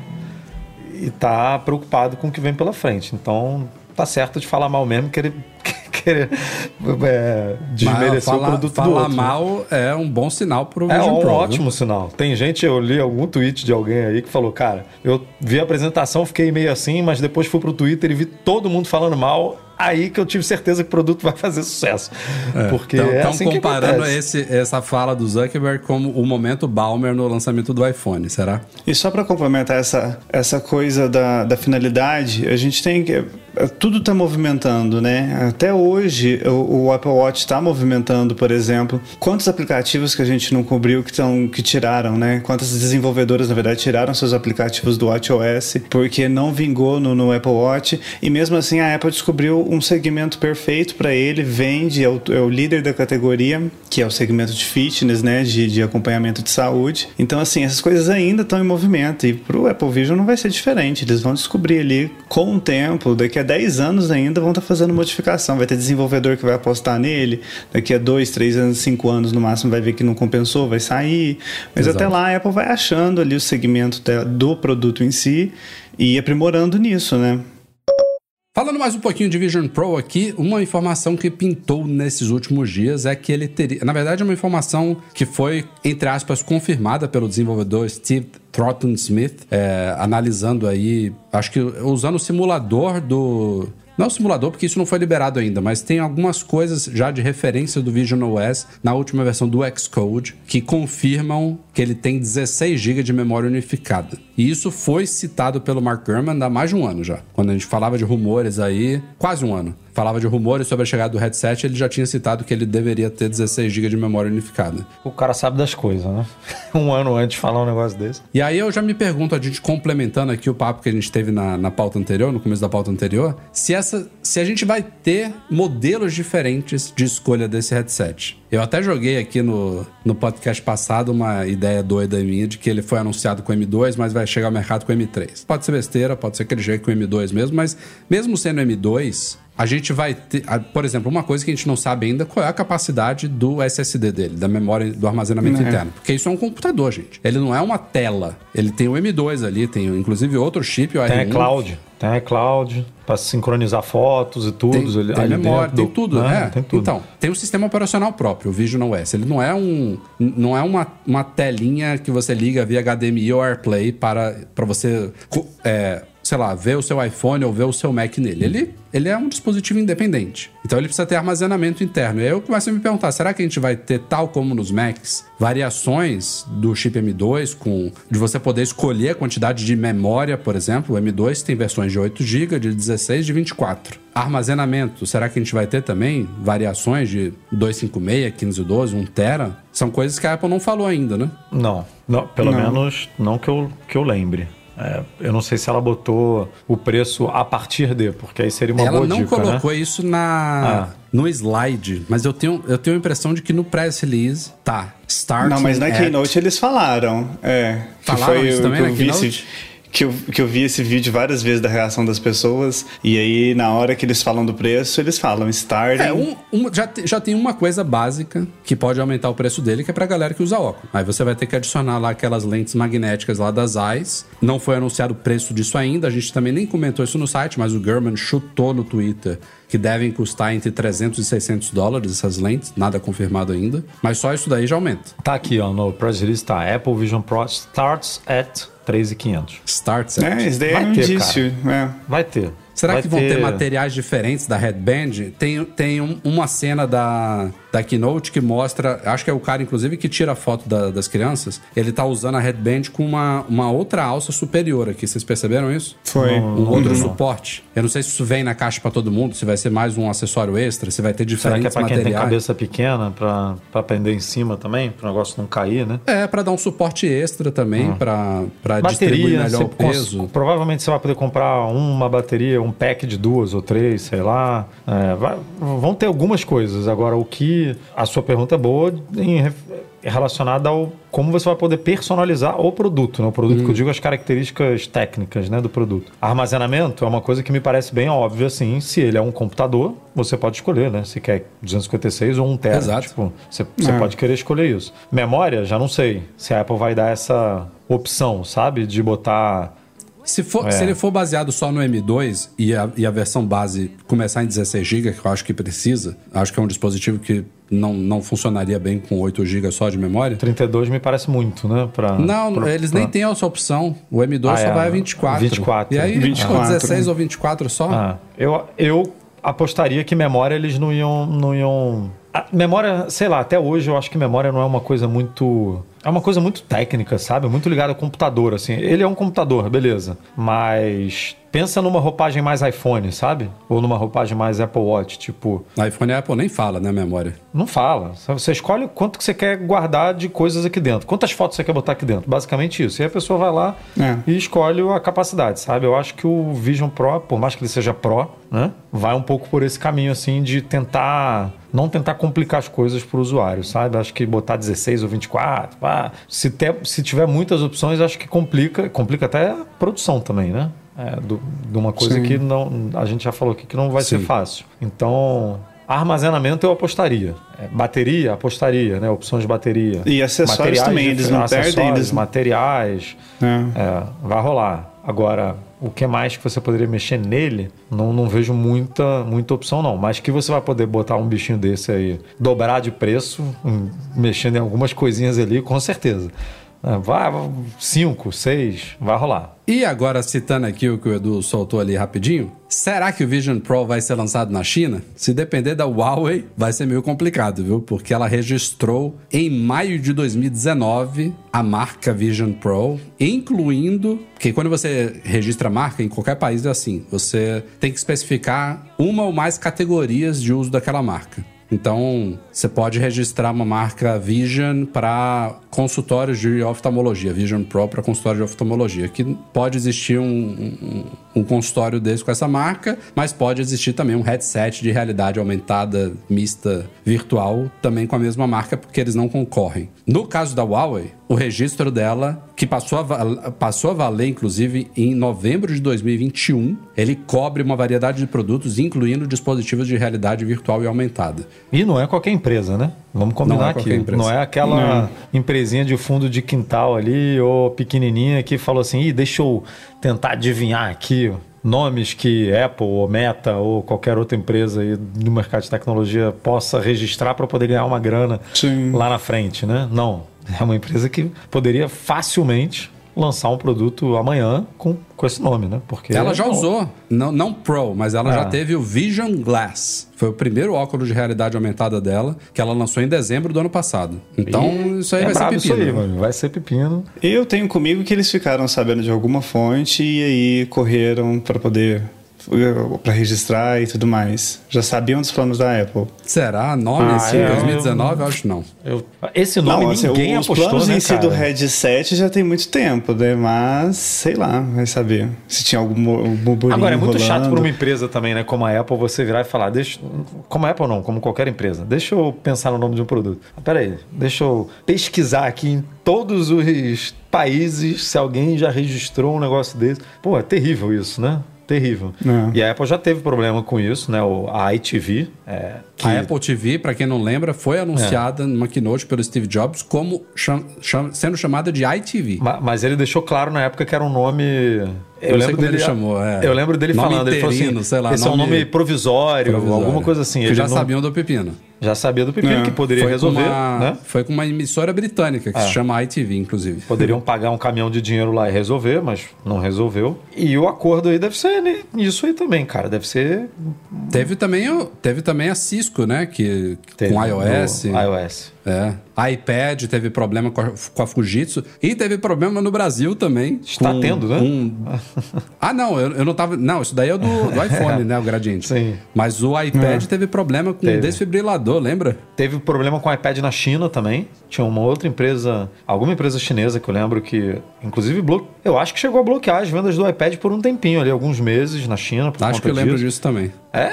e tá preocupado com o que vem pela frente. Então, tá certo de falar mal mesmo, que ele querer é, desmerecer falar, o produto falar do outro. Mal é um bom sinal pro É Vision um Pro, ótimo viu? sinal. Tem gente, eu li algum tweet de alguém aí que falou, cara, eu vi a apresentação, fiquei meio assim, mas depois fui pro Twitter e vi todo mundo falando mal aí que eu tive certeza que o produto vai fazer sucesso. É. Porque então, é assim comparando que esse, essa fala do Zuckerberg como o momento Balmer no lançamento do iPhone, será? E só para complementar essa, essa coisa da, da finalidade, a gente tem que. Tudo está movimentando, né? Até hoje o, o Apple Watch está movimentando, por exemplo. Quantos aplicativos que a gente não cobriu que, tão, que tiraram, né? Quantas desenvolvedoras, na verdade, tiraram seus aplicativos do WatchOS porque não vingou no, no Apple Watch. E mesmo assim a Apple descobriu um segmento perfeito para ele, vende, é o, é o, líder da categoria, que é o segmento de fitness, né, de, de acompanhamento de saúde. Então, assim, essas coisas ainda estão em movimento e para o Apple Vision não vai ser diferente. Eles vão descobrir ali com o tempo, daqui a 10 anos ainda vão estar tá fazendo modificação. Vai ter desenvolvedor que vai apostar nele, daqui a 2, 3 anos, 5 anos no máximo vai ver que não compensou, vai sair. Mas Exato. até lá a Apple vai achando ali o segmento do produto em si e aprimorando nisso, né? Falando mais um pouquinho de Vision Pro aqui, uma informação que pintou nesses últimos dias é que ele teria. Na verdade, é uma informação que foi, entre aspas, confirmada pelo desenvolvedor Steve Thornton Smith, é, analisando aí, acho que usando o simulador do não o simulador, porque isso não foi liberado ainda, mas tem algumas coisas já de referência do Vision OS na última versão do Xcode que confirmam que ele tem 16 GB de memória unificada. E isso foi citado pelo Mark Gurman há mais de um ano já. Quando a gente falava de rumores aí, quase um ano falava de rumores sobre a chegada do headset, ele já tinha citado que ele deveria ter 16 GB de memória unificada. O cara sabe das coisas, né? um ano antes de falar um negócio desse. E aí eu já me pergunto, a gente complementando aqui o papo que a gente teve na, na pauta anterior, no começo da pauta anterior, se, essa, se a gente vai ter modelos diferentes de escolha desse headset. Eu até joguei aqui no, no podcast passado uma ideia doida minha de que ele foi anunciado com M2, mas vai chegar ao mercado com M3. Pode ser besteira, pode ser que ele chegue com M2 mesmo, mas mesmo sendo M2, a gente vai ter, por exemplo, uma coisa que a gente não sabe ainda qual é a capacidade do SSD dele, da memória do armazenamento é. interno. Porque isso é um computador, gente. Ele não é uma tela. Ele tem o M2 ali, tem inclusive outro chip, o tem R1. cloud. Tem cloud para sincronizar fotos e tudo. Tem, ele, tem memória, tem tudo, né? Tem tudo. Então, tem um sistema operacional próprio, o Vision OS. Ele não é um, não é uma, uma telinha que você liga via HDMI ou AirPlay para, para você é, sei lá, ver o seu iPhone ou ver o seu Mac nele. Ele, ele é um dispositivo independente. Então ele precisa ter armazenamento interno. E aí eu começo a me perguntar, será que a gente vai ter, tal como nos Macs, variações do chip M2 com de você poder escolher a quantidade de memória, por exemplo, o M2 tem versões de 8 GB, de 16, de 24. Armazenamento, será que a gente vai ter também variações de 256, 512, 1 tera? São coisas que a Apple não falou ainda, né? Não, não pelo Não. menos não que eu, que eu lembre. É, eu não sei se ela botou o preço a partir de, porque aí seria uma Ela boa não dica, colocou né? isso na Ah. no slide, mas eu tenho, eu tenho a impressão de que no press release tá start Não, mas na at- Keynote eles falaram. É. Que Falaram foi isso o também que na Keynote? Que, eu, que eu vi esse vídeo várias vezes da reação das pessoas. E aí, na hora que eles falam do preço, eles falam starting. É, um, um- já, te- já tem uma coisa básica que pode aumentar o preço dele, que é pra galera que usa óculos. Aí você vai ter que adicionar lá aquelas lentes magnéticas lá das eyes. Não foi anunciado o preço disso ainda, a gente também nem comentou isso no site, mas o German chutou no Twitter que devem custar entre 300 e 600 dólares essas lentes, nada confirmado ainda. Mas só isso daí já aumenta. Tá aqui, ó, no press release tá Apple Vision Pro starts at 3,500. Starts É, isso daí é Vai um ter, indício. É. Vai ter. Será Vai que vão ter... materiais diferentes da Headband? Tem, tem um- uma cena da, da Keynote que mostra, acho que é o cara, inclusive, que tira a foto da- das crianças. Ele tá usando a Headband com uma, uma outra alça superior aqui. Vocês perceberam isso? Foi. Um outro suporte. Eu não sei se isso vem na caixa pra todo mundo, se vai ser mais um acessório extra, se vai ter Será que é diferentes pra quem tem materiais. cabeça pequena, pra, pra prender em cima também, pro negócio não cair, né? É, pra dar um suporte extra também, pra, pra distribuir Bateria, melhor você o peso. cons- provavelmente você vai poder comprar uma bateria, um pack de duas ou três, sei lá. É, vai- vão ter algumas coisas. Agora, o que a sua pergunta é boa em relacionada ao como você vai poder personalizar o produto, né? O produto que eu digo as características técnicas, né, do produto. Armazenamento é uma coisa que me parece bem óbvia, assim. Se ele é um computador, você pode escolher, né? Se quer 256 ou 1 tera. Exato. Tipo, você, você É. pode querer escolher isso. Memória, já não sei se a Apple vai dar essa opção, sabe? De botar Se, for, É. se ele for baseado só no M2 e a, e a versão base começar em 16 GB, que eu acho que precisa, acho que é um dispositivo que não, não funcionaria bem com 8 GB só de memória. 32 me parece muito, né? Pra, Não, pra- eles pra- nem têm essa opção. O M2 Ah, só é. vai a 24. 24. E aí, 24, 16 né? ou 24 só? Ah, eu, eu apostaria que memória eles não iam. Não iam... A memória, sei lá, até hoje eu acho que memória não é uma coisa muito. É uma coisa muito técnica, sabe? Muito ligada ao computador, assim. Ele é um computador, beleza. Mas pensa numa roupagem mais iPhone, sabe? Ou numa roupagem mais Apple Watch, tipo. IPhone a Apple nem fala, né, memória. Não fala. Você escolhe quanto que você quer guardar de coisas aqui dentro. Quantas fotos você quer botar aqui dentro. Basicamente isso. E a pessoa vai lá É. e escolhe a capacidade, sabe? Eu acho que o Vision Pro, por mais que ele seja Pro, né? Vai um pouco por esse caminho, assim, de tentar... Não tentar complicar as coisas para o usuário, sabe? Acho que botar 16 ou 24, pá, se, ter, se tiver muitas opções, acho que complica. Complica até a produção também, né? É, do- de uma coisa Sim. que não, a gente já falou aqui que não vai ser Sim. fácil. Então, armazenamento eu apostaria. É, bateria, apostaria, né? Opções de bateria. E acessórios Materiais também, eles não perdem, eles- materiais. É. É, vai rolar. Agora, o que mais que você poderia mexer nele, não, não vejo muita, muita opção, não. Mas que você vai poder botar um bichinho desse aí, dobrar de preço, mexendo em algumas coisinhas ali, com certeza. Vai, vai, cinco, seis, vai rolar. E agora, citando aqui o que o Edu soltou ali rapidinho, será que o Vision Pro vai ser lançado na China? Se depender da Huawei, vai ser meio complicado, viu? Porque ela registrou em maio de 2019 a marca Vision Pro, incluindo. Porque quando você registra a marca, em qualquer país é assim: você tem que especificar uma ou mais categorias de uso daquela marca. Então, você pode registrar uma marca Vision para consultórios de oftalmologia, Vision Pro para consultório de oftalmologia, que pode existir um, um, um consultório desse com essa marca, mas pode existir também um headset de realidade aumentada, mista, virtual, também com a mesma marca, porque eles não concorrem. No caso da Huawei, o registro dela, que passou a, passou a valer, inclusive, em novembro de 2021, ele cobre uma variedade de produtos, incluindo dispositivos de realidade virtual e aumentada. E não é qualquer empresa, né? Vamos combinar Não é aqui. Não é aquela empresinha de fundo de quintal ali, ou pequenininha, que falou assim: Ih, deixa eu tentar adivinhar aqui nomes que Apple ou Meta ou qualquer outra empresa aí do mercado de tecnologia possa registrar para poder ganhar uma grana Sim. lá na frente, né? Não. É uma empresa que poderia facilmente lançar um produto amanhã com, com esse nome, né? Porque ela já usou, não, não Pro, mas ela Ah. já teve o Vision Glass. Foi o primeiro óculos de realidade aumentada dela, que ela lançou em dezembro do ano passado. Então, isso aí é vai ser pepino. isso aí, mano. Vai ser pepino. Eu tenho comigo que eles ficaram sabendo de alguma fonte e aí correram para poder para registrar e tudo mais. Já sabiam dos planos da Apple. Será? Nome Ah, assim, é, 2019? Eu acho que não. Eu- esse nome assim, ninguém os apostou, planos né, em si do headset já tem muito tempo, né? Mas sei lá, vai saber se tinha algum Agora, é muito chato rolando. para uma empresa também, né? Como a Apple, você virar e falar, deixa. Como a Apple não, como qualquer empresa, deixa eu pensar no nome de um produto. Ah, Pera aí, deixa eu pesquisar aqui em todos os países se alguém já registrou um negócio desse. Pô, é terrível isso, né? Terrível. É. E a Apple já teve problema com isso, né? O, a iTV. É, que- A Apple TV, para quem não lembra, foi anunciada numa keynote pelo Steve Jobs como cham- cham- sendo chamada de iTV. Ma- Mas ele deixou claro na época que era um nome. Eu sei como ele chamou, é. Eu lembro dele Nome falando, ele falou assim, interino, sei lá, esse é um nome nome provisório, Provisório. alguma coisa assim. Que Ele já não- sabiam do pepino. Já sabia do pepino É. que poderia resolver, uma, né? foi com uma emissora britânica que É. se chama ITV, inclusive. Poderiam pagar um caminhão de dinheiro lá e resolver, mas não resolveu. E o acordo aí deve ser ni- nisso aí também, cara. Deve ser Teve também, teve também a Cisco, né? Que, teve com iOS. iOS. É. iPad teve problema com a, com a Fujitsu. E teve problema no Brasil também. Está com tendo, né? um- Ah, não, eu, eu não tava. Não, isso daí é do, do iPhone, né? O gradiente. Sim. Mas o iPad teve problema com Teve. um desfibrilador, lembra? Teve problema com o iPad na China também. Tinha uma outra empresa, alguma empresa chinesa que eu lembro que, inclusive, blo... eu acho que chegou a bloquear as vendas do iPad por um tempinho ali, alguns meses na China. Por Acho conta que eu lembro disso. disso também. É,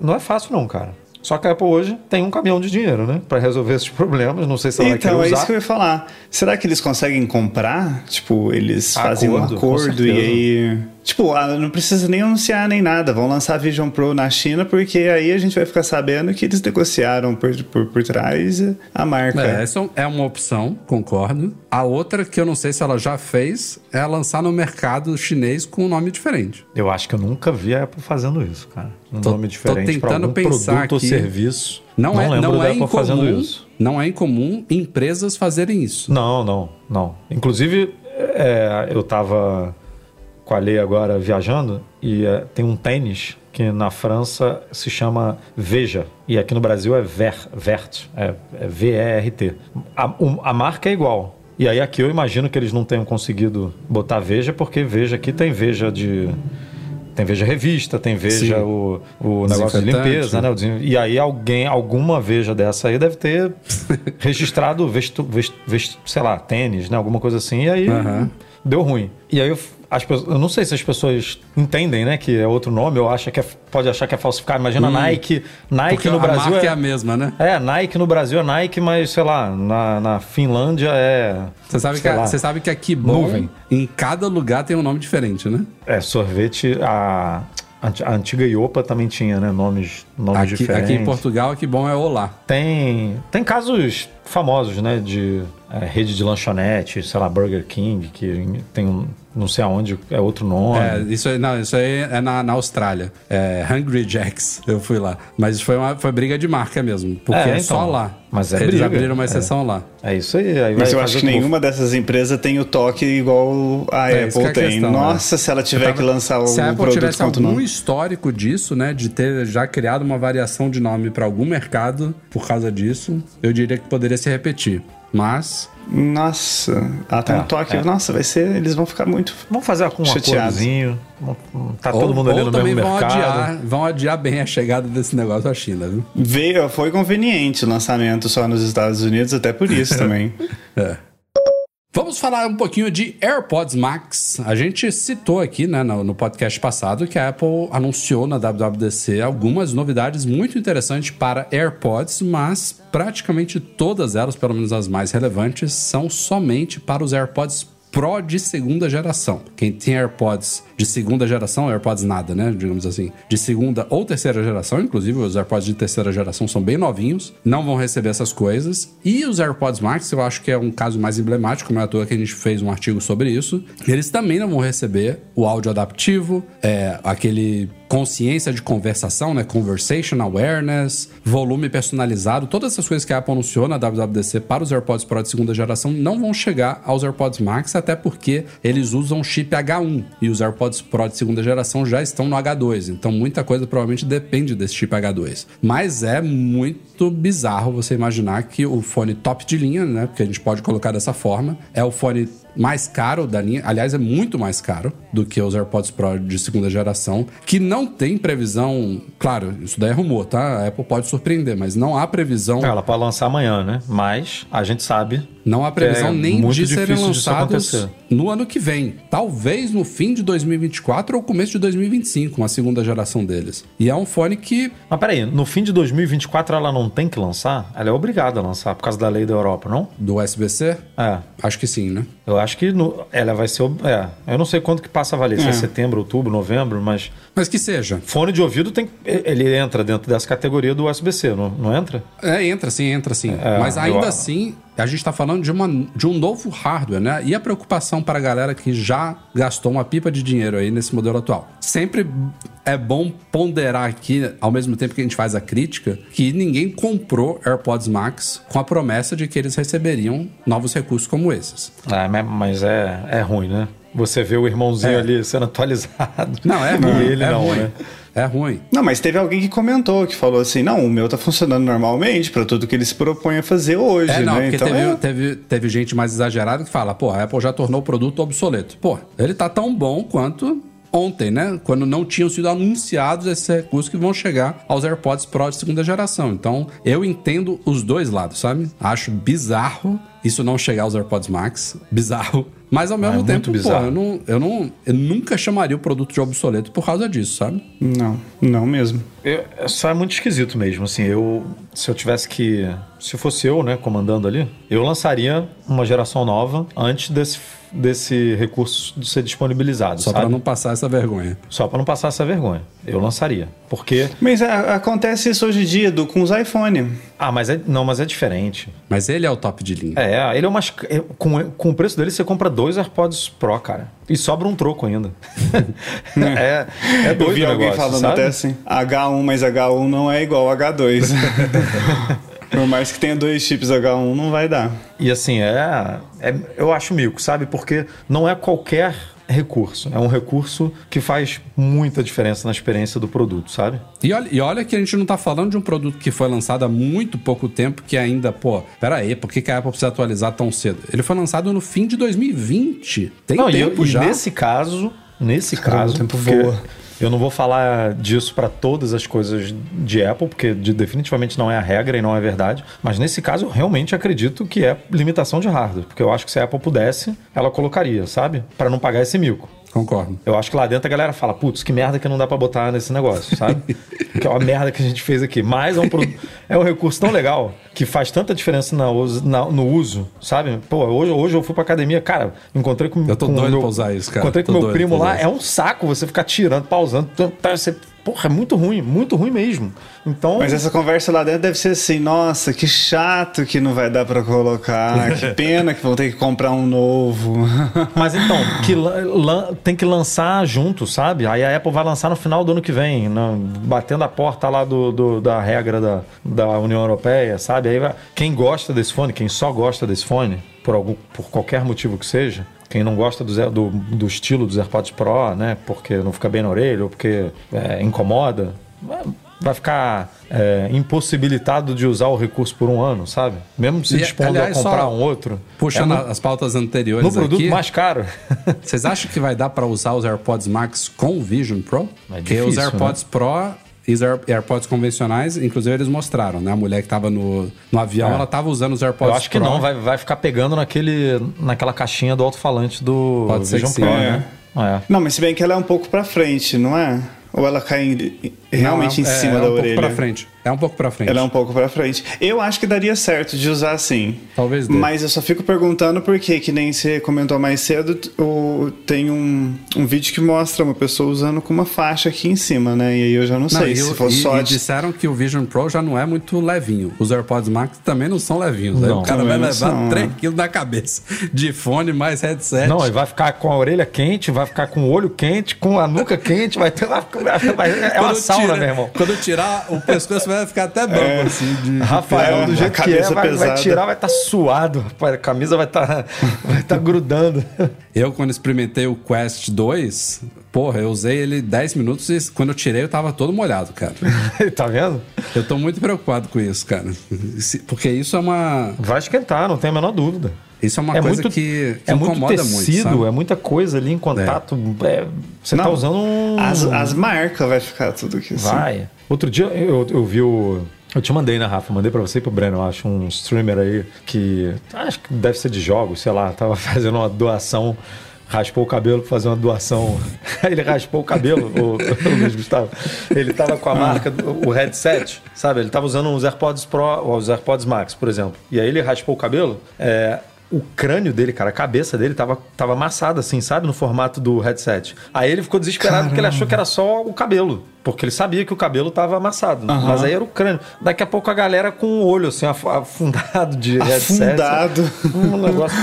não é fácil não, cara. Só que a Apple hoje tem um caminhão de dinheiro, né? Pra resolver esses problemas. Não sei se ela Então, vai é querer isso usar. que eu ia falar. Será que eles conseguem comprar? Tipo, eles fazem um Acordo, acordo e aí. Tipo, ah, não precisa nem anunciar nem nada. Vão lançar a Vision Pro na China, porque aí a gente vai ficar sabendo que eles negociaram por, por, por trás a marca. É, essa é uma opção, concordo. A outra, que eu não sei se ela já fez, é lançar no mercado chinês com um nome diferente. Eu acho que eu nunca vi a Apple fazendo isso, cara. Um Tô- nome diferente tô tentando algum pensar produto ou aqui. serviço. Não, é, lembro não da é Apple fazendo incomum. isso. Não é incomum empresas fazerem isso. Não, não, não. Inclusive, é, eu tava com a Lei agora viajando e é, tem um tênis que na França se chama Veja e aqui no Brasil é Ver, Vert, é, é V-E-R-T. A, um- a marca é igual. E aí aqui eu imagino que eles não tenham conseguido botar Veja porque Veja aqui tem Veja de tem Veja revista, tem Veja Sim. o, o negócio de limpeza, né? E aí alguém, alguma Veja dessa aí deve ter registrado, vestu, vestu, vestu- sei lá, tênis, né? Alguma coisa assim. E aí Aham. deu ruim. E aí eu, as eu não sei se as pessoas entendem, né? Que é outro nome, ou acha que é, pode achar que é falsificado. Imagina Nike. Nike Porque no a Brasil marca é... é, a mesma, né? é, Nike no Brasil é Nike, mas sei lá, na, na Finlândia é. Você sabe, que você sabe que aqui bom, em cada lugar tem um nome diferente, né? É, sorvete. A, a antiga Iopa também tinha, né? Nomes, nomes Aqui, diferentes. aqui em Portugal, que bom é Olá. Tem, tem casos famosos, né? De é, rede de lanchonete, sei lá, Burger King, que tem um, não sei aonde, é outro nome. É, isso aí, não, isso aí é na, na Austrália. É Hungry Jacks, eu fui lá. Mas isso foi, uma, foi briga de marca mesmo, porque É, é, então. só lá. Mas é Eles briga, abriram uma é. exceção lá. É isso aí. aí Mas eu acho que o- nenhuma dessas empresas tem o toque igual a É, Apple é a tem. questão, Nossa, se ela tiver tava- que lançar algum Se a Apple produto tivesse algum não. histórico disso, né, de ter já criado uma variação de nome para algum mercado por causa disso, eu diria que poderia se repetir. Mas Nossa, ela tem É, um toque. é. Nossa, vai ser. Eles vão ficar muito. Vamos fazer com um Chateado. acordozinho. Tá todo ou, mundo ali ou no também mesmo vão mercado. adiar, vão adiar bem a chegada desse negócio à China, viu? Veio, foi conveniente o lançamento só nos Estados Unidos, até por isso também. É. Vamos falar um pouquinho de AirPods Max. A gente citou aqui né, no, no podcast passado que a Apple anunciou na WWDC algumas novidades muito interessantes para AirPods, mas praticamente todas elas, pelo menos as mais relevantes, são somente para os AirPods Pro de segunda geração. Quem tem AirPods de segunda geração, AirPods nada, né? Digamos assim, de segunda ou terceira geração, inclusive os AirPods de terceira geração são bem novinhos, não vão receber essas coisas. E os AirPods Max, eu acho que é um caso mais emblemático, não é à toa que a gente fez um artigo sobre isso. Eles também não vão receber o áudio adaptivo, é, aquele consciência de conversação, né? Conversation awareness, volume personalizado, todas essas coisas que a Apple anunciou na WWDC para os AirPods Pro de segunda geração não vão chegar aos AirPods Max, até porque eles usam chip H1 e os AirPods Pro de segunda geração já estão no H2, então muita coisa provavelmente depende desse chip H2. Mas é muito bizarro você imaginar que o fone top de linha, né, porque a gente pode colocar dessa forma, é o fone mais caro da linha, aliás, é muito mais caro do que os AirPods Pro de segunda geração, que não tem previsão, claro, isso daí é rumor, tá? A Apple pode surpreender, mas não há previsão. Ela pode lançar amanhã, né? Mas a gente sabe. Não há previsão É nem de serem lançados no ano que vem. Talvez no fim de 2024 ou começo de 2025, uma segunda geração deles. E é um fone que Mas peraí, no fim de 2024 ela não tem que lançar? Ela é obrigada a lançar por causa da lei da Europa, não? do USB-C, É. acho que sim, né? Eu acho que no- ela vai ser. É, eu não sei quanto que passa a valer, se é É. setembro, outubro, novembro, mas Mas que seja. fone de ouvido tem. Ele entra dentro dessa categoria do USB-C, não, não entra? É, entra sim, entra sim. É, Mas ainda eu- assim, a gente está falando de, uma, de um novo hardware, né? E a preocupação para a galera que já gastou uma pipa de dinheiro aí nesse modelo atual. Sempre é bom ponderar aqui, ao mesmo tempo que a gente faz a crítica, que ninguém comprou AirPods Max com a promessa de que eles receberiam novos recursos como esses. Ah, mas- é, é ruim, né? Você vê o irmãozinho É. ali sendo atualizado. Não, é E ruim. ele é não, ruim. né? É ruim. Não, mas teve alguém que comentou, que falou assim, não, o meu tá funcionando normalmente pra tudo que ele se propõe a fazer hoje, É, não, né? porque Então teve, é... teve, teve gente mais exagerada que fala, pô, a Apple já tornou o produto obsoleto. Pô, ele tá tão bom quanto ontem, né? Quando não tinham sido anunciados esses recursos que vão chegar aos AirPods Pro de segunda geração. Então, eu entendo os dois lados, sabe? Acho bizarro isso não chegar aos AirPods Max. Bizarro. Mas ao mesmo é tempo, pô, eu, não, eu, não, eu nunca chamaria o produto de obsoleto por causa disso, sabe? Não, não mesmo. Eu, só é muito esquisito mesmo, assim, eu... Se eu tivesse que... Se fosse eu, né, comandando ali, eu lançaria uma geração nova antes desse, desse recurso de ser disponibilizado, Só pra não passar essa vergonha. Só pra não passar essa vergonha. Eu lançaria. Porque... Mas a- acontece isso hoje em dia do, com os iPhone. Ah, mas é... Não, mas é diferente. Mas ele é o top de linha. É, ele é uma... é- Com, com o preço dele, você compra dois AirPods Pro, cara. E sobra um troco ainda. é, é doido Eu vi alguém negócio, falando sabe? até assim, H1 mais H1 não é igual H2. Por mais que tenha dois chips H1, não vai dar. E assim, é, é- Eu acho mico, sabe? Porque não é qualquer recurso. É um recurso que faz muita diferença na experiência do produto, sabe? E olha, e olha que a gente não tá falando de um produto que foi lançado há muito pouco tempo, que ainda, pô, pera aí, por que, que a Apple precisa atualizar tão cedo? Ele foi lançado no fim de 2020. Tem não, e, tempo e já. nesse caso, nesse Caramba, caso, o tempo porque voa. Eu não vou falar disso para todas as coisas de Apple, porque de- definitivamente não é a regra e não é verdade. Mas nesse caso, eu realmente acredito que é limitação de hardware, porque eu acho que se a Apple pudesse, ela colocaria, sabe? Para não pagar esse mico. Concordo. Eu acho que lá dentro a galera fala, putz, que merda que não dá pra botar nesse negócio, sabe? que é uma merda que a gente fez aqui. Mas é um, produ- é um recurso tão legal que faz tanta diferença na na- no uso, sabe? Pô, hoje, hoje eu fui pra academia, cara, encontrei com Eu tô com doido meu, pra usar isso, cara. Encontrei Tô com meu doido primo lá, é um saco você ficar tirando, pausando. Você, porra, é muito ruim, muito ruim mesmo. Então. Mas essa conversa lá dentro deve ser assim, nossa, que chato que não vai dar pra colocar, que pena que vão ter que comprar um novo. Mas então, que tem que lançar junto, sabe? Aí a Apple vai lançar no final do ano que vem, na- batendo a porta lá do, do- da regra da, da União Europeia, sabe? Aí vai- quem gosta desse fone, quem só gosta desse fone, por, algum, por qualquer motivo que seja, quem não gosta do, do, do estilo dos AirPods Pro, né? Porque não fica bem na orelha ou porque é, incomoda, vai- ficar é, impossibilitado de usar o recurso por um ano, sabe? Mesmo se dispondo aliás, a comprar um outro. Puxando é no, as pautas anteriores no produto aqui, mais caro. vocês acham que vai dar pra usar os AirPods Max com o Vision Pro? É Porque difícil, os AirPods Pro e os Air- AirPods convencionais, inclusive eles mostraram, né? A mulher que tava no, no avião, É. ela tava usando os AirPods Eu acho que Pro. não, vai, vai ficar pegando naquele, naquela caixinha do alto-falante do Pode ser Vision que Pro, sim. né? É. Não, mas se bem que ela é um pouco pra frente, não é? Ou ela cai em- realmente Não, é- em cima é, da um orelha? pouco pra frente. É um pouco pra frente. Ela é um pouco pra frente. Eu acho que daria certo de usar assim. Talvez dê. Mas eu só fico perguntando porque, que nem você comentou mais cedo, o, tem um, um vídeo que mostra uma pessoa usando com uma faixa aqui em cima, né? E aí eu já não, Não, sei e, se for só e disseram que o Vision Pro já não é muito levinho. Os AirPods Max também não são levinhos. Aí Não, o cara vai não levar são, 3 é. quilos na cabeça de fone mais headset. Não, ele vai ficar com a orelha quente, vai ficar com o olho quente, com a nuca quente, vai ter lá é uma sauna, tira, meu irmão. Quando tirar, o pescoço vai ficar até bambo, é. assim. De, Rafael, do jeito que é, vai, vai, tirar, vai estar tá suado. A camisa vai estar tá, vai tá grudando. Eu, quando experimentei o Quest 2, porra, eu usei ele 10 minutos e quando eu tirei eu tava todo molhado, cara. tá vendo? Eu tô muito preocupado com isso, cara. Porque isso é uma. Vai esquentar, não tem a menor dúvida. Isso é uma é coisa muito, que, que é incomoda muito tecido, muito, é muita coisa ali em contato. É. É, você tá Não, tá usando um... As, as marcas vai ficar tudo aqui. Assim. Vai. Outro dia eu, eu vi o... Eu te mandei, né, Rafa? Mandei pra você e pro Breno, eu acho, um streamer aí que... Acho que deve ser de jogos, sei lá. Tava fazendo uma doação raspou o cabelo para fazer uma doação. ele raspou o cabelo, o, o Luiz Gustavo. Ele tava com a marca, o headset, sabe? Ele tava usando uns AirPods Pro, os AirPods Max, por exemplo. E aí ele raspou o cabelo. É, o crânio dele, cara, a cabeça dele tava, tava amassada, assim, sabe? No formato do headset. Aí ele ficou desesperado Caramba. porque ele achou que era só o cabelo. Porque ele sabia que o cabelo tava amassado. Uhum. Mas aí era o crânio. Daqui a pouco a galera com o olho, assim, afundado de headset. Afundado. Um negócio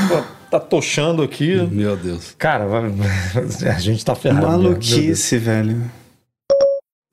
tá tochando aqui. Meu Deus. Cara, a gente tá ferrado. Maluquice, velho.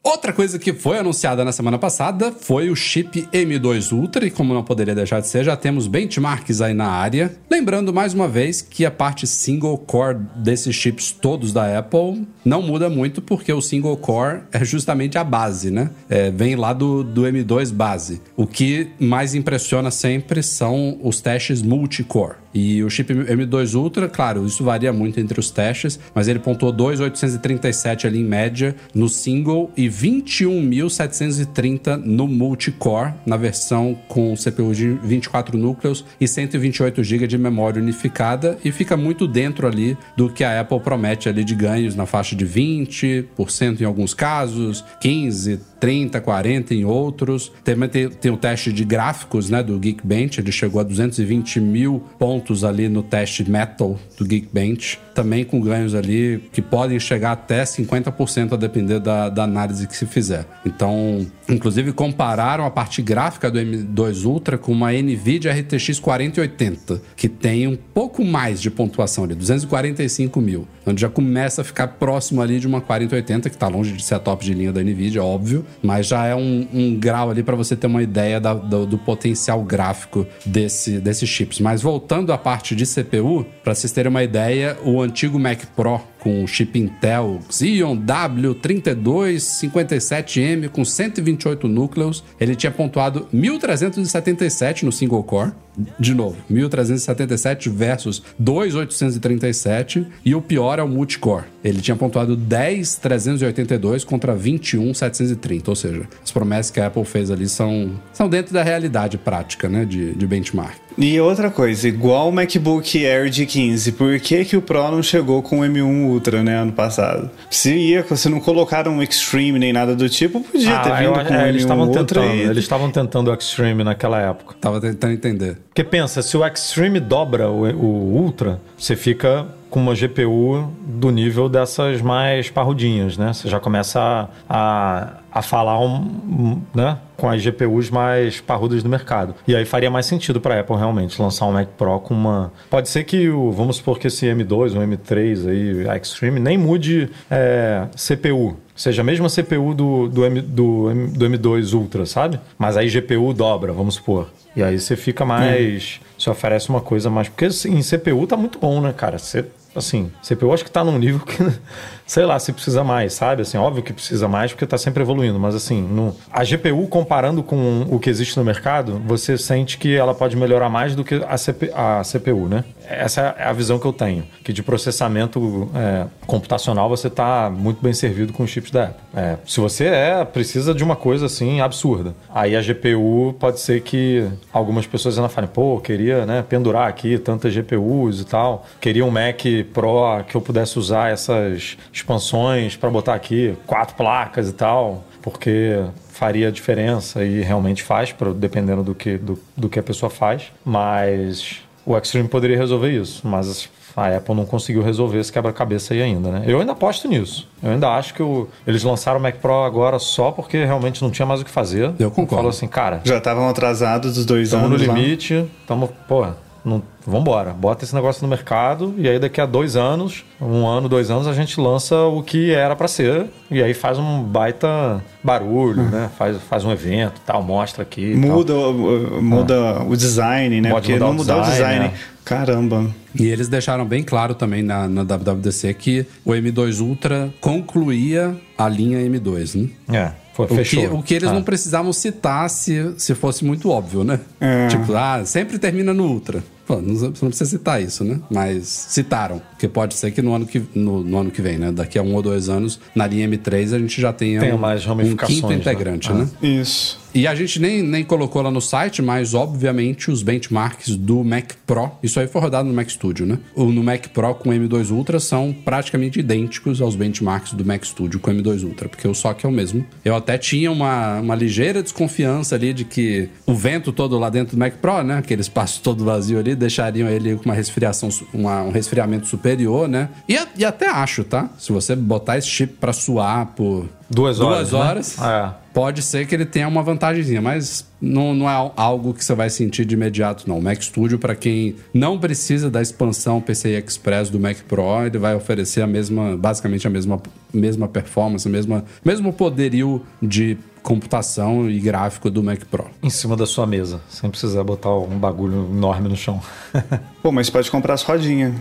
Outra coisa que foi anunciada na semana passada foi o chip M2 Ultra, e como não poderia deixar de ser, já temos benchmarks aí na área. Lembrando mais uma vez que a parte single core desses chips todos da Apple não muda muito, porque o single core é justamente a base, né? É, vem lá do, do M2 base. O que mais impressiona sempre são os testes multicore. E o chip M2 Ultra, claro, isso varia muito entre os testes, mas ele pontuou 2.837 ali em média no single e 21.730 no multicore, na versão com CPU de 24 núcleos e 128 GB de memória unificada e fica muito dentro ali do que a Apple promete ali de ganhos na faixa de 20% em alguns casos, 15, 30, 40 em outros. Também tem, tem o teste de gráficos, né, do Geekbench, ele chegou a 220 mil pontos ali no teste Metal do Geekbench, também com ganhos ali que podem chegar até 50% a depender da, da análise que se fizer. Então, inclusive compararam a parte gráfica do M2 Ultra com uma NVIDIA RTX 4080, que tem um pouco mais de pontuação ali, 245 mil, onde já começa a ficar próximo ali de uma 4080, que está longe de ser a top de linha da NVIDIA, óbvio, mas já é um, um grau ali para você ter uma ideia da, do, do, potencial gráfico desse, desses chips. Mas voltando à parte de CPU, para vocês terem uma ideia, o antigo Mac Pro com chip Intel Xeon W3257M com 128 núcleos, ele tinha pontuado 1377 no single core. De novo, 1377 versus 2837 e o pior é o multicore. Ele tinha pontuado 10,382 contra 21,730. Ou seja, as promessas que a Apple fez ali são, são dentro da realidade prática, né? De, de benchmark. E outra coisa, igual o MacBook Air de 15, por que, que o Pro não chegou com o M1 Ultra, né, ano passado? Se ia, se não colocaram um Extreme nem nada do tipo, podia ah, ter vindo eu, com é, o eles M1 Ultra. Tentando, e... Eles estavam tentando o Extreme naquela época. Tava tentando entender. Porque pensa, se o Extreme dobra o, o Ultra, você fica com uma GPU do nível dessas mais parrudinhas, né? Você já começa a, a, a falar um, né? com as GPUs mais parrudas do mercado. E aí faria mais sentido para a Apple realmente lançar um Mac Pro com uma. Pode ser que o. Vamos supor que esse M2 ou M3 aí, a Extreme, nem mude é, CPU. Seja a mesma CPU do, do, M, do, M, do M2 Ultra, sabe? Mas aí GPU dobra, vamos supor. E aí você fica mais. Hum. Você oferece uma coisa mais. Porque em CPU tá muito bom, né, cara? Você assim, CPU acho que está num nível que, sei lá, se precisa mais, sabe? Assim, óbvio que precisa mais porque está sempre evoluindo, mas assim, no, a GPU comparando com o que existe no mercado, você sente que ela pode melhorar mais do que a, CP, a CPU, né? Essa é a visão que eu tenho, que de processamento é, computacional você está muito bem servido com os chips da Apple. É, se você é, precisa de uma coisa assim absurda. Aí a GPU pode ser que algumas pessoas ainda falem, pô, queria né, pendurar aqui tantas GPUs e tal, queria um Mac Pro que eu pudesse usar essas expansões para botar aqui quatro placas e tal, porque faria diferença e realmente faz, dependendo do que, do, do que a pessoa faz. Mas o Extreme poderia resolver isso, mas a Apple não conseguiu resolver esse quebra-cabeça aí ainda, né? Eu ainda aposto nisso. Eu ainda acho que o, eles lançaram o Mac Pro agora só porque realmente não tinha mais o que fazer. Eu concordo. Falou assim, cara... Já estavam atrasados os dois anos Estamos no limite, estamos, porra, não, vambora, bota esse negócio no mercado e aí daqui a dois anos, um ano, dois anos, a gente lança o que era para ser e aí faz um baita barulho, né? Faz, faz um evento tal, mostra aqui. Muda, o, muda o design, né? Pode Porque mudar não o mudar o design, design. né? Caramba. E eles deixaram bem claro também na, na WWDC que o M2 Ultra concluía a linha M2, né? É, foi, O que, o que eles Ah. não precisavam citar se, se fosse muito óbvio, né? É. Tipo, ah, sempre termina no Ultra. Pô, não, você não precisa citar isso, né? Mas citaram. Porque pode ser que no ano que, no, no ano que vem, né? Daqui a um ou dois anos, na linha M3, a gente já tenha, Tenha um, mais um quinto né? integrante, Ah. né? Isso. E a gente nem, nem colocou lá no site, mas obviamente os benchmarks do Mac Pro, isso aí foi rodado no Mac Studio, né? O, no Mac Pro com o M2 Ultra são praticamente idênticos aos benchmarks do Mac Studio com o M2 Ultra, porque o SOC é o mesmo. Eu até tinha uma, uma ligeira desconfiança ali de que o vento todo lá dentro do Mac Pro, né? Aquele espaço todo vazio ali, deixariam ele com uma resfriação, uma- um resfriamento superior, né? E, e até acho, tá? Se você botar esse chip pra suar por Duas horas. duas né? horas É. Pode ser que ele tenha uma vantagemzinha, mas não, não é al- algo que você vai sentir de imediato, não. O Mac Studio, para quem não precisa da expansão PCI Express do Mac Pro, ele vai oferecer a mesma, basicamente a mesma, mesma performance, a mesma, mesmo poderio de computação e gráfico do Mac Pro. Em cima da sua mesa, sem precisar botar um bagulho enorme no chão. Pô, mas pode comprar as rodinhas.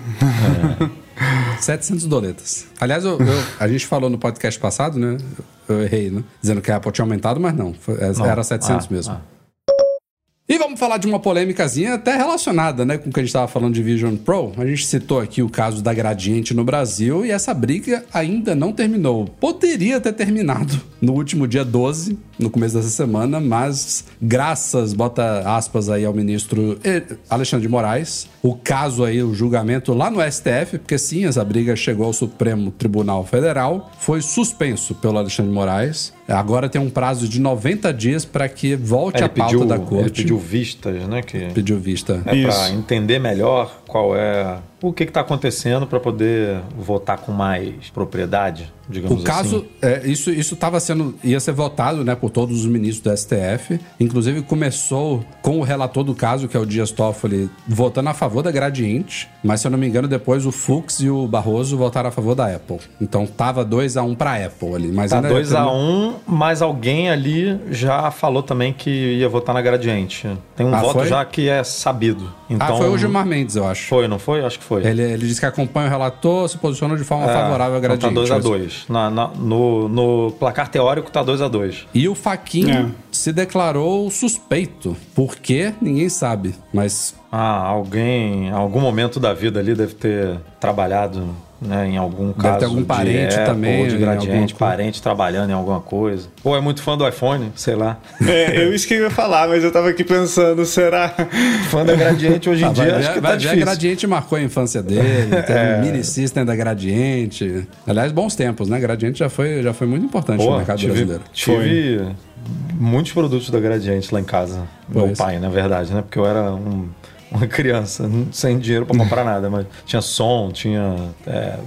700 doletas. Aliás, eu- eu- a gente falou no podcast passado, né? Eu errei, né? Dizendo que a Apple tinha aumentado, mas não. Foi- Não. Era 700 Ah, mesmo. ah. E vamos falar de uma polêmicazinha até relacionada, né, com o que a gente estava falando de Vision Pro. A gente citou aqui o caso da Gradiente no Brasil e essa briga ainda não terminou. Poderia ter terminado no último dia 12, no começo dessa semana, mas graças, bota aspas aí ao ministro Alexandre de Moraes, o caso aí, o julgamento lá no STF, porque sim, essa briga chegou ao Supremo Tribunal Federal, foi suspenso pelo Alexandre de Moraes. Agora tem um prazo de 90 dias para que volte Ele a pauta pediu, da corte. ele pediu vistas, né? Que Pediu vista. é para entender melhor qual é o que está acontecendo para poder votar com mais propriedade, digamos O caso, assim. é, isso isso estava sendo ia ser votado, né, por todos os ministros do STF. Inclusive começou com o relator do caso, que é o Dias Toffoli, votando a favor da Gradiente, mas se eu não me engano depois o Fux e o Barroso votaram a favor da Apple. Então tava 2 a 1 para Apple ali, mas Tá ainda 2 a 1 um, mas alguém ali já falou também que ia votar na Gradiente. Tem um Ah, voto foi? já que é sabido. Então, Ah, foi o Gilmar Mendes, eu acho. Foi, não foi? Acho que foi. Ele, ele disse que acompanha o relator, se posiciona de forma É, favorável então Gradiente. Tá 2 a 2 na, na, no, no placar teórico tá 2 a 2 E o Faquinho É. se declarou suspeito. Por quê? Ninguém sabe. Mas Ah, alguém, em algum momento da vida ali deve ter trabalhado né, em algum caso. ter algum de parente Apple, também, Ou de gradiente, parente trabalhando em alguma coisa. Ou é muito fã do iPhone, sei lá. É, eu isso que eu ia falar, mas eu tava aqui pensando, será? Fã da gradiente hoje em Ah, dia, vai acho que vai tá. A Gradiente marcou a infância dele, teve um mini system da Gradiente. Aliás, bons tempos, né? Gradiente já foi, já foi muito importante no mercado tive, brasileiro. tive muitos produtos da Gradiente lá em casa. Meu pai, na verdade, né? Porque eu era um- uma criança, sem dinheiro pra comprar nada, mas tinha som, tinha é,